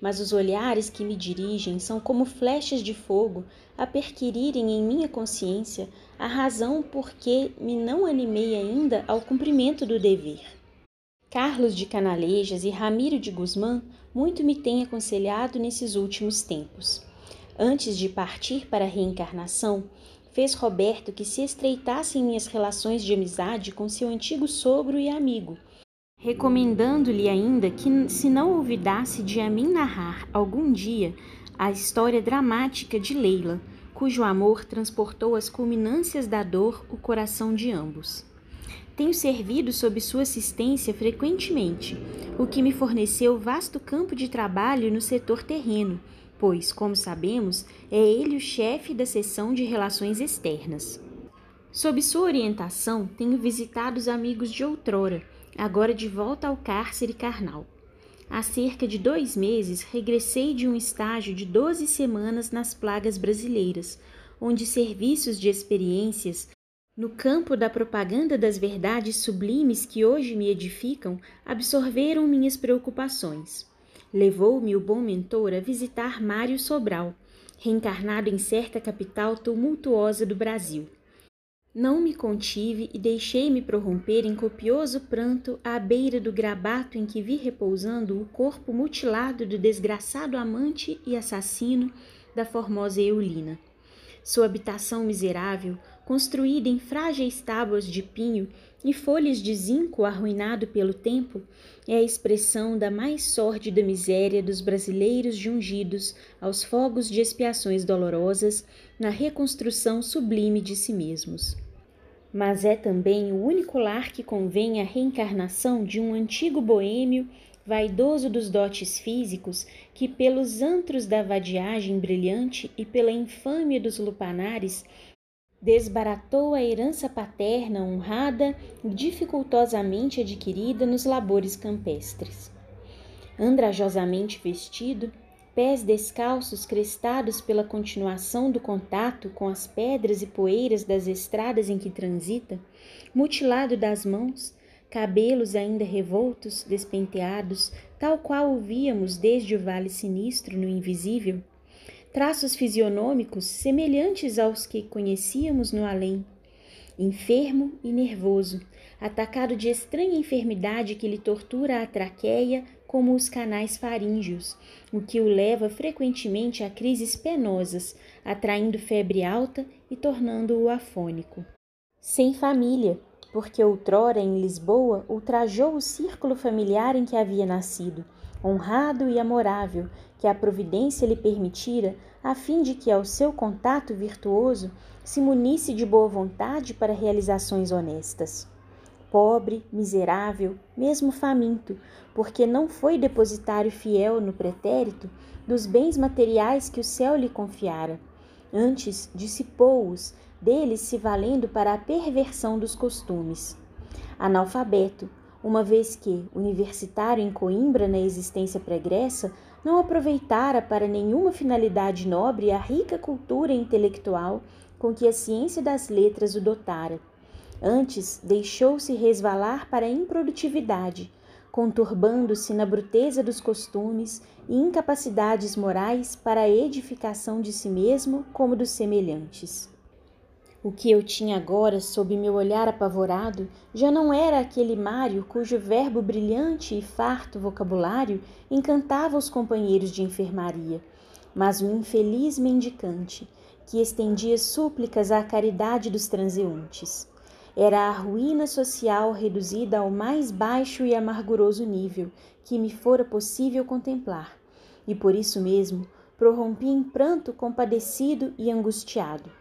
mas os olhares que me dirigem são como flechas de fogo a perquirirem em minha consciência a razão por que me não animei ainda ao cumprimento do dever. Carlos de Canalejas e Ramiro de Guzmán muito me têm aconselhado nesses últimos tempos. Antes de partir para a reencarnação, fez Roberto que se estreitassem minhas relações de amizade com seu antigo sogro e amigo, recomendando-lhe ainda que se não olvidasse de a mim narrar algum dia a história dramática de Leila, cujo amor transportou às culminâncias da dor o coração de ambos. Tenho servido sob sua assistência frequentemente, o que me forneceu vasto campo de trabalho no setor terreno, pois, como sabemos, é ele o chefe da seção de relações externas. Sob sua orientação, tenho visitado os amigos de outrora, agora de volta ao cárcere carnal. Há cerca de dois meses regressei de um estágio de doze semanas nas plagas brasileiras, onde serviços de experiências no campo da propaganda das verdades sublimes que hoje me edificam absorveram minhas preocupações. Levou-me o bom mentor a visitar Mário Sobral, reencarnado em certa capital tumultuosa do Brasil. Não me contive e deixei-me prorromper em copioso pranto à beira do grabato em que vi repousando o corpo mutilado do desgraçado amante e assassino da formosa Eulina. Sua habitação miserável, construída em frágeis tábuas de pinho e folhas de zinco arruinado pelo tempo, é a expressão da mais sórdida miséria dos brasileiros jungidos aos fogos de expiações dolorosas na reconstrução sublime de si mesmos. Mas é também o único lar que convém à reencarnação de um antigo boêmio vaidoso dos dotes físicos, que pelos antros da vadiagem brilhante e pela infâmia dos lupanares desbaratou a herança paterna honrada e dificultosamente adquirida nos labores campestres. Andrajosamente vestido, pés descalços crestados pela continuação do contato com as pedras e poeiras das estradas em que transita, mutilado das mãos, cabelos ainda revoltos, despenteados, tal qual o víamos desde o vale sinistro no invisível, traços fisionômicos semelhantes aos que conhecíamos no além. Enfermo e nervoso, atacado de estranha enfermidade que lhe tortura a traqueia como os canais faríngeos, o que o leva frequentemente a crises penosas, atraindo febre alta e tornando-o afônico. Sem família, porque outrora em Lisboa ultrajou o círculo familiar em que havia nascido, honrado e amorável, que a providência lhe permitira, a fim de que ao seu contato virtuoso se munisse de boa vontade para realizações honestas. Pobre, miserável, mesmo faminto, porque não foi depositário fiel no pretérito dos bens materiais que o céu lhe confiara. Antes dissipou-os, deles se valendo para a perversão dos costumes. Analfabeto, uma vez que, universitário em Coimbra na existência pregressa, não aproveitara para nenhuma finalidade nobre a rica cultura intelectual com que a ciência das letras o dotara. Antes, deixou-se resvalar para a improdutividade, conturbando-se na bruteza dos costumes e incapacidades morais para a edificação de si mesmo como dos semelhantes. O que eu tinha agora sob meu olhar apavorado já não era aquele Mário cujo verbo brilhante e farto vocabulário encantava os companheiros de enfermaria, mas um infeliz mendicante que estendia súplicas à caridade dos transeuntes. Era a ruína social reduzida ao mais baixo e amarguroso nível que me fora possível contemplar, e por isso mesmo prorrompi em pranto compadecido e angustiado.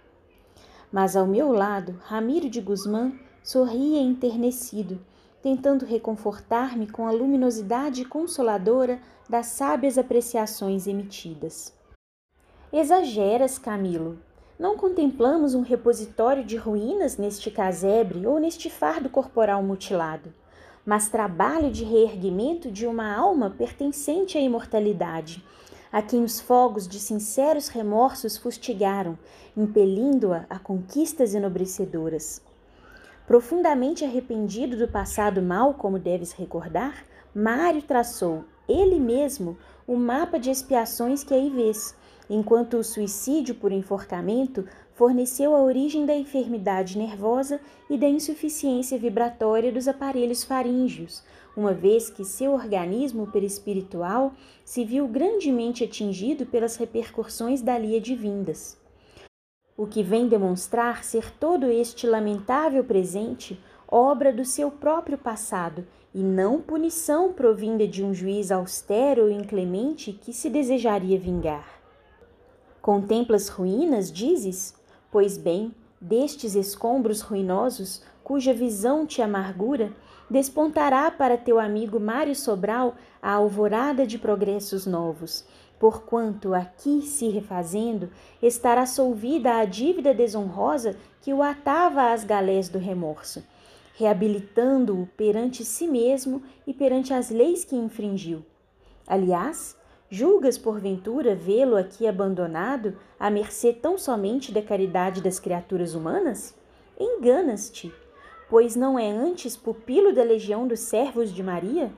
Mas ao meu lado, Ramiro de Guzmán sorria enternecido, tentando reconfortar-me com a luminosidade consoladora das sábias apreciações emitidas. Exageras, Camilo. Não contemplamos um repositório de ruínas neste casebre ou neste fardo corporal mutilado, mas trabalho de reerguimento de uma alma pertencente à imortalidade, a quem os fogos de sinceros remorsos fustigaram, impelindo-a a conquistas enobrecedoras. Profundamente arrependido do passado mal, como deves recordar, Mário traçou, ele mesmo, o mapa de expiações que aí vês, enquanto o suicídio por enforcamento forneceu a origem da enfermidade nervosa e da insuficiência vibratória dos aparelhos faríngeos, uma vez que seu organismo perispiritual se viu grandemente atingido pelas repercussões dali advindas. O que vem demonstrar ser todo este lamentável presente obra do seu próprio passado e não punição provinda de um juiz austero e inclemente que se desejaria vingar. Contemplas ruínas, dizes? Pois bem, destes escombros ruinosos, cuja visão te amargura, despontará para teu amigo Mário Sobral a alvorada de progressos novos, porquanto aqui se refazendo estará solvida a dívida desonrosa que o atava às galés do remorso, reabilitando-o perante si mesmo e perante as leis que infringiu. Aliás, julgas porventura vê-lo aqui abandonado à mercê tão somente da caridade das criaturas humanas? Enganas-te pois não é antes pupilo da legião dos servos de Maria?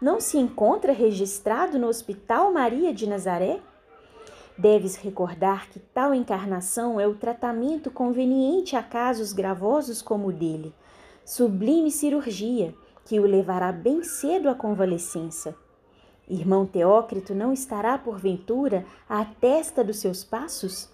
Não se encontra registrado no Hospital Maria de Nazaré? Deves recordar que tal encarnação é o tratamento conveniente a casos gravosos como o dele, sublime cirurgia que o levará bem cedo à convalescença. Irmão Teócrito não estará, porventura, à testa dos seus passos?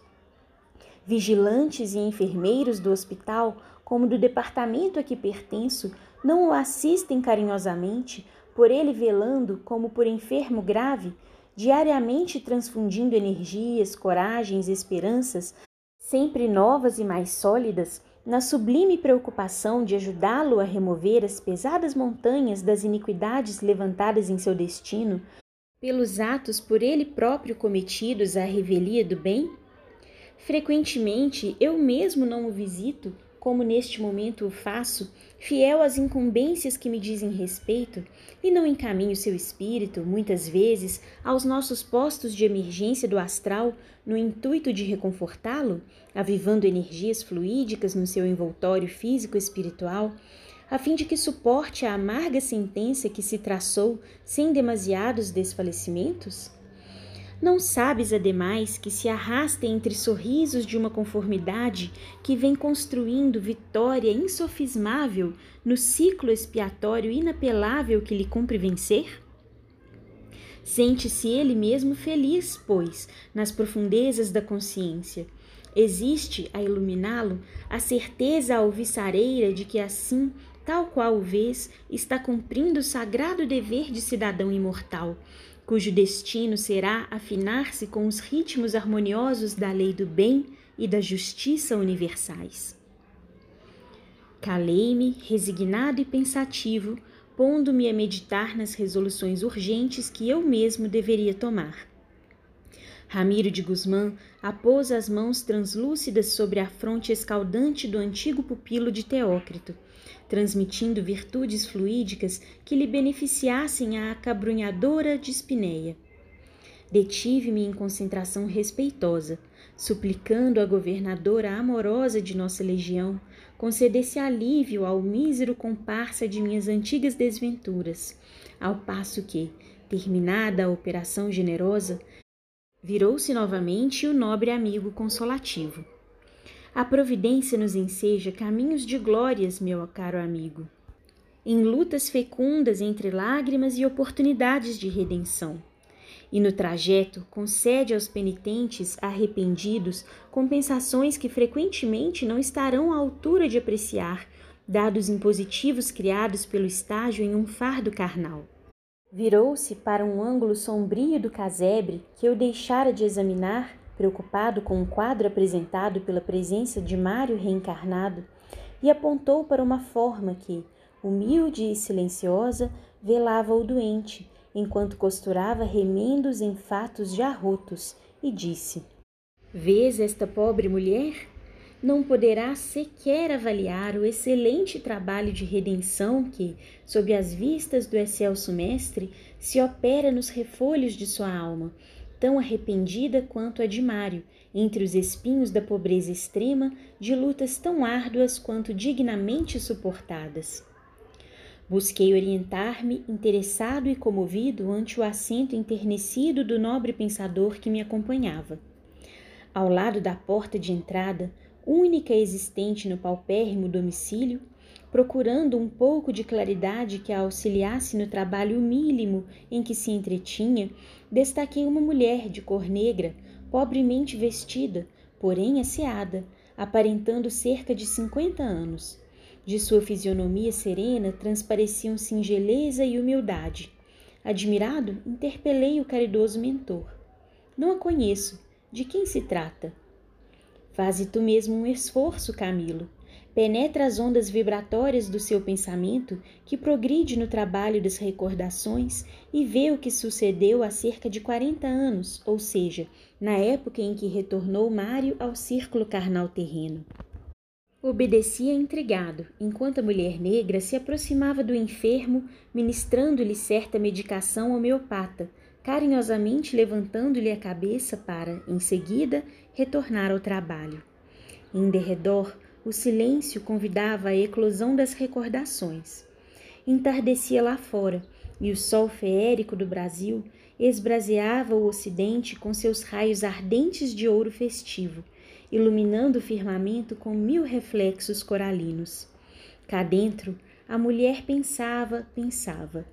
Vigilantes e enfermeiros do hospital como do departamento a que pertenço, não o assistem carinhosamente, por ele velando como por enfermo grave, diariamente transfundindo energias, coragens, esperanças, sempre novas e mais sólidas, na sublime preocupação de ajudá-lo a remover as pesadas montanhas das iniquidades levantadas em seu destino, pelos atos por ele próprio cometidos à revelia do bem? Frequentemente eu mesmo não o visito como neste momento o faço, fiel às incumbências que me dizem respeito, e não encaminho seu espírito, muitas vezes, aos nossos postos de emergência do astral, no intuito de reconfortá-lo, avivando energias fluídicas no seu envoltório físico-espiritual, a fim de que suporte a amarga sentença que se traçou sem demasiados desfalecimentos? Não sabes, ademais, que se arrasta entre sorrisos de uma conformidade que vem construindo vitória insofismável no ciclo expiatório inapelável que lhe cumpre vencer? Sente-se ele mesmo feliz, pois, nas profundezas da consciência. Existe, a iluminá-lo, a certeza alviçareira de que assim, tal qual o vês, está cumprindo o sagrado dever de cidadão imortal, cujo destino será afinar-se com os ritmos harmoniosos da lei do bem e da justiça universais. Calei-me, resignado e pensativo, pondo-me a meditar nas resoluções urgentes que eu mesmo deveria tomar. Ramiro de Guzmán apôs as mãos translúcidas sobre a fronte escaldante do antigo pupilo de Teócrito transmitindo virtudes fluídicas que lhe beneficiassem a acabrunhadora dispneia. Detive-me em concentração respeitosa, suplicando à governadora amorosa de nossa legião concedesse alívio ao mísero comparsa de minhas antigas desventuras, ao passo que, terminada a operação generosa, virou-se novamente o nobre amigo consolativo. A providência nos enseja caminhos de glórias, meu caro amigo, em lutas fecundas entre lágrimas e oportunidades de redenção. E no trajeto concede aos penitentes arrependidos compensações que frequentemente não estarão à altura de apreciar, dados impositivos criados pelo estágio em um fardo carnal. Virou-se para um ângulo sombrio do casebre que eu deixara de examinar preocupado com o quadro apresentado pela presença de Mário reencarnado, e apontou para uma forma que, humilde e silenciosa, velava o doente, enquanto costurava remendos em fatos já rotos, e disse: Vês esta pobre mulher? Não poderá sequer avaliar o excelente trabalho de redenção que, sob as vistas do excelso mestre, se opera nos refolhos de sua alma, tão arrependida quanto a de Mário, entre os espinhos da pobreza extrema, de lutas tão árduas quanto dignamente suportadas. Busquei orientar-me, interessado e comovido, ante o assento enternecido do nobre pensador que me acompanhava. Ao lado da porta de entrada, única existente no paupérrimo domicílio, procurando um pouco de claridade que a auxiliasse no trabalho mínimo em que se entretinha, destaquei uma mulher de cor negra, pobremente vestida, porém asseada, aparentando cerca de cinquenta anos. De sua fisionomia serena transpareciam singeleza e humildade. Admirado, interpelei o caridoso mentor. Não a conheço. De quem se trata? Faze tu mesmo um esforço, Camilo. Penetra as ondas vibratórias do seu pensamento, que progride no trabalho das recordações, e vê o que sucedeu há cerca de 40 anos, ou seja, na época em que retornou Mário ao círculo carnal terreno. Obedecia intrigado, enquanto a mulher negra se aproximava do enfermo, ministrando-lhe certa medicação homeopata, carinhosamente levantando-lhe a cabeça para, em seguida, retornar ao trabalho. Em derredor, o silêncio convidava à eclosão das recordações. Entardecia lá fora, e o sol feérico do Brasil esbraseava o ocidente com seus raios ardentes de ouro festivo, iluminando o firmamento com mil reflexos coralinos. Cá dentro, a mulher pensava, pensava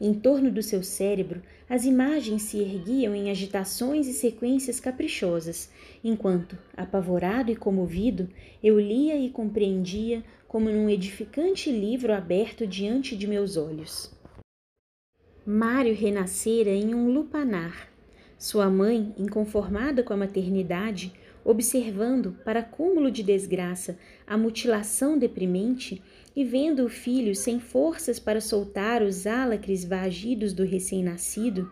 em torno do seu cérebro, as imagens se erguiam em agitações e sequências caprichosas, enquanto, apavorado e comovido, eu lia e compreendia como num edificante livro aberto diante de meus olhos. Mário renascera em um lupanar. Sua mãe, inconformada com a maternidade, observando, para cúmulo de desgraça, a mutilação deprimente, e vendo o filho sem forças para soltar os álacres vagidos do recém-nascido,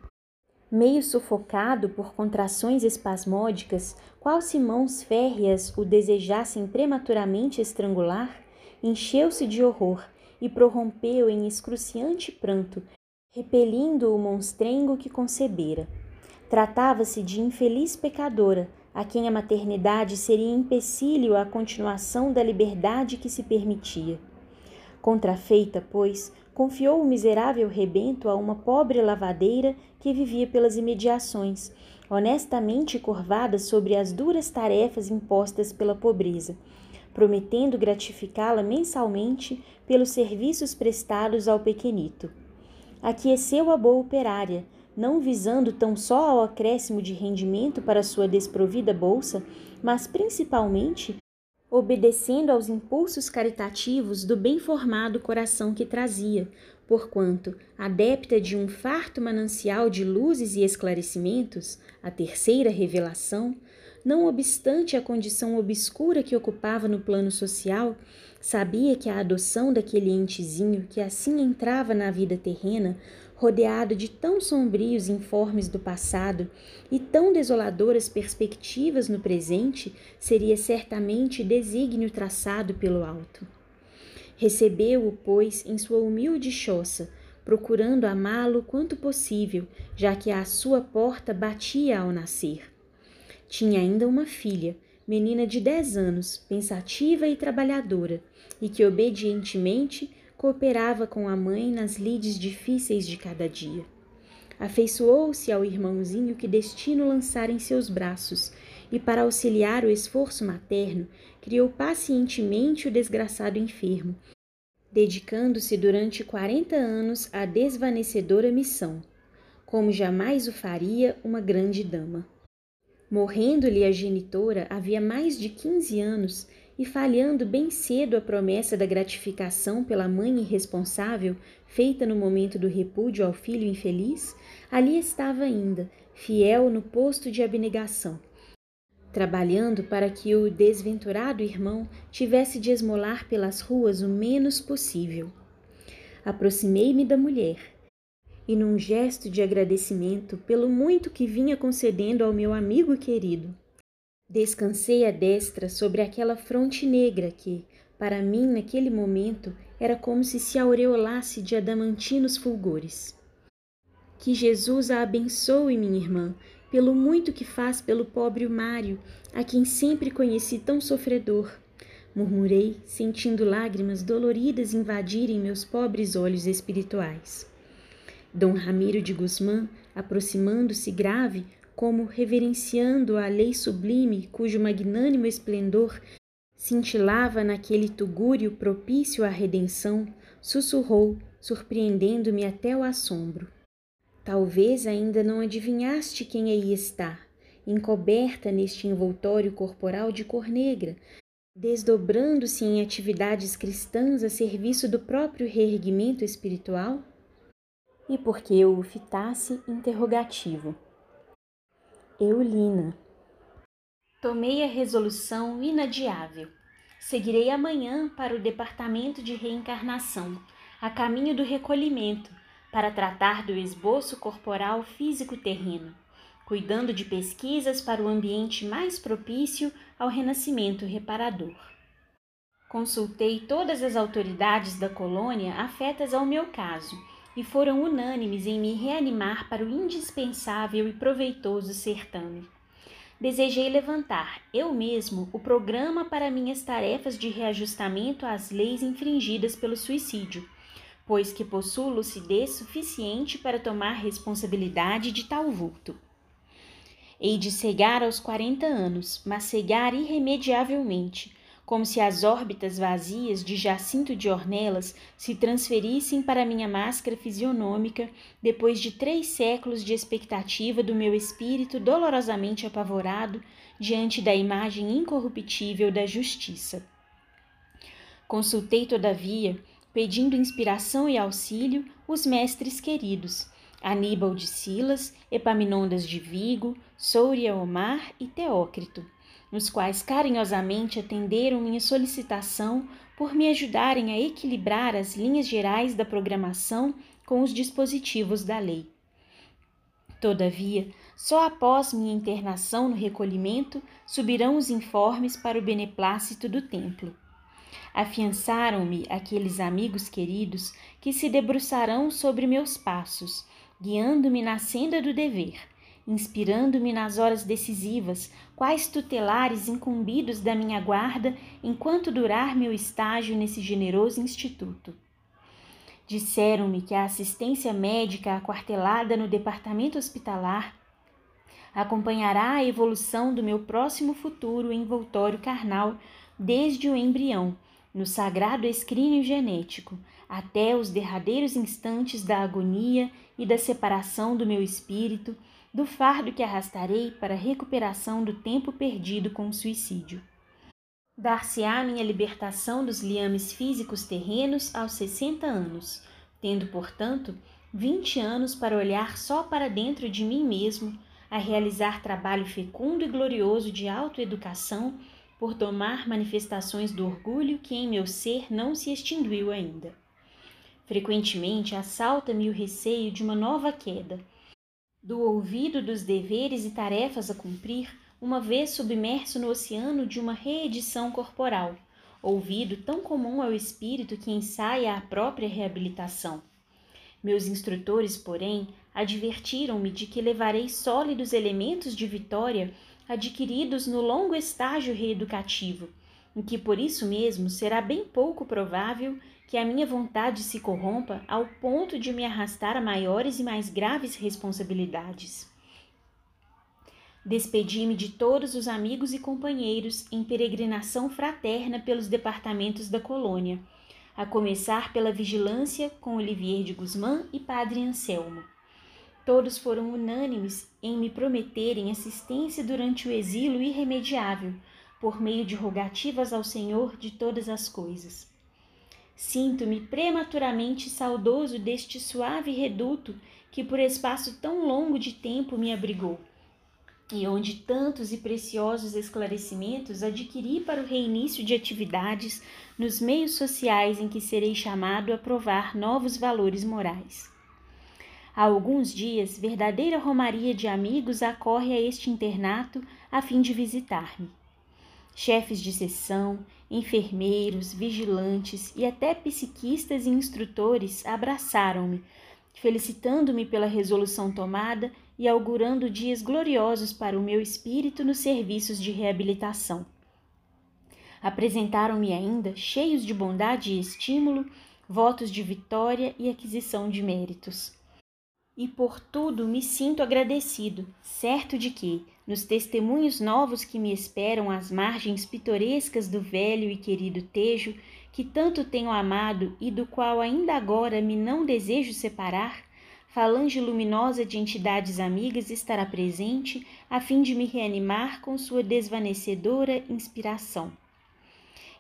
meio sufocado por contrações espasmódicas, qual se mãos férreas o desejassem prematuramente estrangular, encheu-se de horror e prorrompeu em excruciante pranto, repelindo o monstrengo que concebera. Tratava-se de infeliz pecadora, a quem a maternidade seria empecilho à continuação da liberdade que se permitia. Contrafeita, pois, confiou o miserável rebento a uma pobre lavadeira que vivia pelas imediações, honestamente curvada sobre as duras tarefas impostas pela pobreza, prometendo gratificá-la mensalmente pelos serviços prestados ao pequenito. Aqueceu a boa operária, não visando tão só ao acréscimo de rendimento para sua desprovida bolsa, mas principalmente obedecendo aos impulsos caritativos do bem formado coração que trazia, porquanto, adepta de um farto manancial de luzes e esclarecimentos, a terceira revelação, não obstante a condição obscura que ocupava no plano social, sabia que a adoção daquele entezinho que assim entrava na vida terrena rodeado de tão sombrios informes do passado e tão desoladoras perspectivas no presente, seria certamente desígnio traçado pelo alto. Recebeu-o, pois, em sua humilde choça, procurando amá-lo quanto possível, já que à sua porta batia ao nascer. Tinha ainda uma filha, menina de dez anos, pensativa e trabalhadora, e que obedientemente cooperava com a mãe nas lides difíceis de cada dia. Afeiçoou-se ao irmãozinho que destino lançara em seus braços, e para auxiliar o esforço materno, criou pacientemente o desgraçado enfermo, dedicando-se durante quarenta anos à desvanecedora missão, como jamais o faria uma grande dama. Morrendo-lhe a genitora havia mais de quinze anos, e falhando bem cedo a promessa da gratificação pela mãe irresponsável, feita no momento do repúdio ao filho infeliz, ali estava ainda, fiel no posto de abnegação, trabalhando para que o desventurado irmão tivesse de esmolar pelas ruas o menos possível. Aproximei-me da mulher e, num gesto de agradecimento pelo muito que vinha concedendo ao meu amigo querido, Descansei a destra sobre aquela fronte negra que, para mim, naquele momento, era como se se aureolasse de adamantinos fulgores. Que Jesus a abençoe, minha irmã, pelo muito que faz pelo pobre Mário, a quem sempre conheci tão sofredor. Murmurei, sentindo lágrimas doloridas invadirem meus pobres olhos espirituais. Dom Ramiro de Guzmã, aproximando-se grave, como reverenciando a lei sublime cujo magnânimo esplendor cintilava naquele tugúrio propício à redenção, sussurrou, surpreendendo-me até o assombro. Talvez ainda não adivinhaste quem aí está, encoberta neste envoltório corporal de cor negra, desdobrando-se em atividades cristãs a serviço do próprio reerguimento espiritual? E porque eu o fitasse interrogativo. Eulina. Tomei a resolução inadiável. Seguirei amanhã para o departamento de reencarnação, a caminho do recolhimento, para tratar do esboço corporal físico terreno, cuidando de pesquisas para o ambiente mais propício ao renascimento reparador. Consultei todas as autoridades da colônia afetas ao meu caso e foram unânimes em me reanimar para o indispensável e proveitoso certame desejei levantar eu mesmo o programa para minhas tarefas de reajustamento às leis infringidas pelo suicídio, pois que possuo lucidez suficiente para tomar responsabilidade de tal vulto. Hei de cegar aos quarenta anos, mas cegar irremediavelmente, como se as órbitas vazias de Jacinto de Ornelas se transferissem para minha máscara fisionômica depois de três séculos de expectativa do meu espírito dolorosamente apavorado diante da imagem incorruptível da justiça. Consultei, todavia, pedindo inspiração e auxílio, os mestres queridos, Aníbal de Silas, Epaminondas de Vigo, Souria Omar e Teócrito nos quais carinhosamente atenderam minha solicitação por me ajudarem a equilibrar as linhas gerais da programação com os dispositivos da lei. Todavia, só após minha internação no recolhimento subirão os informes para o beneplácito do templo. Afiançaram-me aqueles amigos queridos que se debruçarão sobre meus passos, guiando-me na senda do dever inspirando-me nas horas decisivas, quais tutelares incumbidos da minha guarda enquanto durar meu estágio nesse generoso instituto. Disseram-me que a assistência médica aquartelada no departamento hospitalar acompanhará a evolução do meu próximo futuro envoltório carnal desde o embrião, no sagrado escrínio genético, até os derradeiros instantes da agonia e da separação do meu espírito do fardo que arrastarei para a recuperação do tempo perdido com o suicídio. Dar-se-á minha libertação dos liames físicos terrenos aos 60 anos, tendo, portanto, 20 anos para olhar só para dentro de mim mesmo, a realizar trabalho fecundo e glorioso de autoeducação, por tomar manifestações do orgulho que em meu ser não se extinguiu ainda. Frequentemente assalta-me o receio de uma nova queda do ouvido dos deveres e tarefas a cumprir, uma vez submerso no oceano de uma reedição corporal, ouvido tão comum ao espírito que ensaia a própria reabilitação. Meus instrutores, porém, advertiram-me de que levarei sólidos elementos de vitória adquiridos no longo estágio reeducativo, em que por isso mesmo será bem pouco provável que a minha vontade se corrompa ao ponto de me arrastar a maiores e mais graves responsabilidades. Despedi-me de todos os amigos e companheiros em peregrinação fraterna pelos departamentos da colônia, a começar pela vigilância com Olivier de Guzmán e Padre Anselmo. Todos foram unânimes em me prometerem assistência durante o exílio irremediável, por meio de rogativas ao Senhor de todas as coisas. Sinto-me prematuramente saudoso deste suave reduto que por espaço tão longo de tempo me abrigou, e onde tantos e preciosos esclarecimentos adquiri para o reinício de atividades nos meios sociais em que serei chamado a provar novos valores morais. Há alguns dias, verdadeira romaria de amigos acorre a este internato a fim de visitar-me chefes de sessão, enfermeiros, vigilantes e até psiquistas e instrutores abraçaram-me, felicitando-me pela resolução tomada e augurando dias gloriosos para o meu espírito nos serviços de reabilitação. Apresentaram-me ainda, cheios de bondade e estímulo, votos de vitória e aquisição de méritos e por tudo me sinto agradecido, certo de que, nos testemunhos novos que me esperam às margens pitorescas do velho e querido Tejo, que tanto tenho amado e do qual ainda agora me não desejo separar, falange luminosa de entidades amigas estará presente a fim de me reanimar com sua desvanecedora inspiração.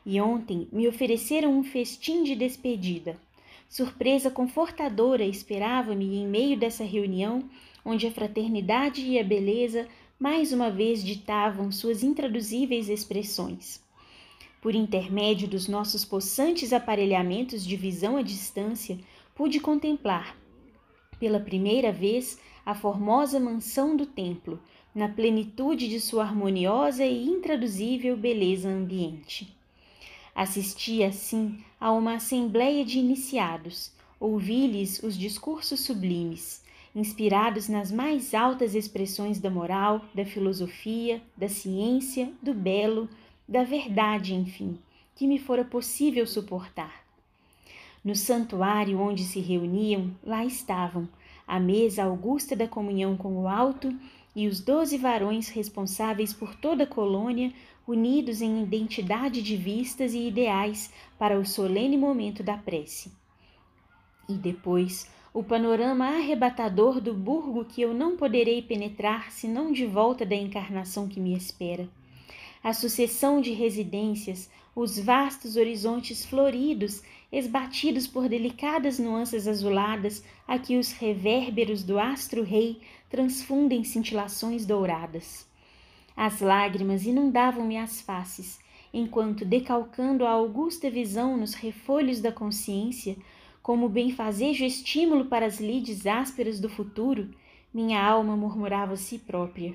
e ontem me ofereceram um festim de despedida. Surpresa confortadora esperava-me em meio dessa reunião, onde a fraternidade e a beleza mais uma vez ditavam suas intraduzíveis expressões. Por intermédio dos nossos possantes aparelhamentos de visão à distância, pude contemplar, pela primeira vez, a formosa mansão do templo, na plenitude de sua harmoniosa e intraduzível beleza ambiente. Assisti, assim, a uma assembleia de iniciados, ouvi-lhes os discursos sublimes, inspirados nas mais altas expressões da moral, da filosofia, da ciência, do belo, da verdade, enfim, que me fora possível suportar. No santuário onde se reuniam, lá estavam, a mesa augusta da comunhão com o alto e os doze varões responsáveis por toda a colônia, unidos em identidade de vistas e ideais para o solene momento da prece. E depois, o panorama arrebatador do burgo que eu não poderei penetrar senão de volta da encarnação que me espera. A sucessão de residências, os vastos horizontes floridos, esbatidos por delicadas nuances azuladas, a que os revérberos do astro-rei transfundem cintilações douradas. As lágrimas inundavam-me as faces, enquanto, decalcando a augusta visão nos refolhos da consciência, como benfazejo estímulo para as lides ásperas do futuro, minha alma murmurava a si própria.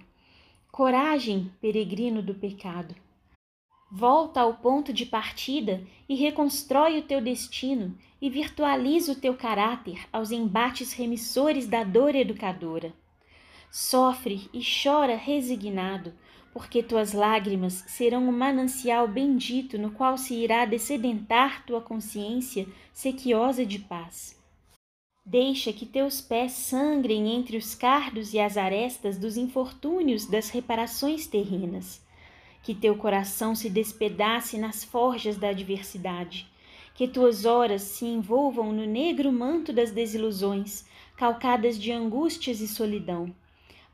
Coragem, peregrino do pecado. Volta ao ponto de partida e reconstrói o teu destino e virtualiza o teu caráter aos embates remissores da dor educadora. Sofre e chora resignado, porque tuas lágrimas serão um manancial bendito no qual se irá descedentar tua consciência sequiosa de paz. Deixa que teus pés sangrem entre os cardos e as arestas dos infortúnios das reparações terrenas. Que teu coração se despedace nas forjas da adversidade. Que tuas horas se envolvam no negro manto das desilusões, calcadas de angústias e solidão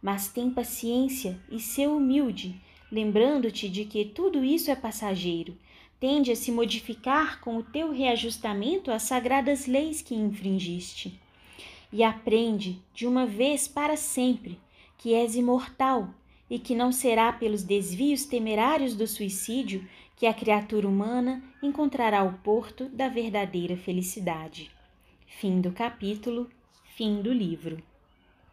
mas tem paciência e sê humilde, lembrando-te de que tudo isso é passageiro, tende a se modificar com o teu reajustamento às sagradas leis que infringiste. E aprende, de uma vez para sempre, que és imortal e que não será pelos desvios temerários do suicídio que a criatura humana encontrará o porto da verdadeira felicidade. Fim do capítulo, fim do livro.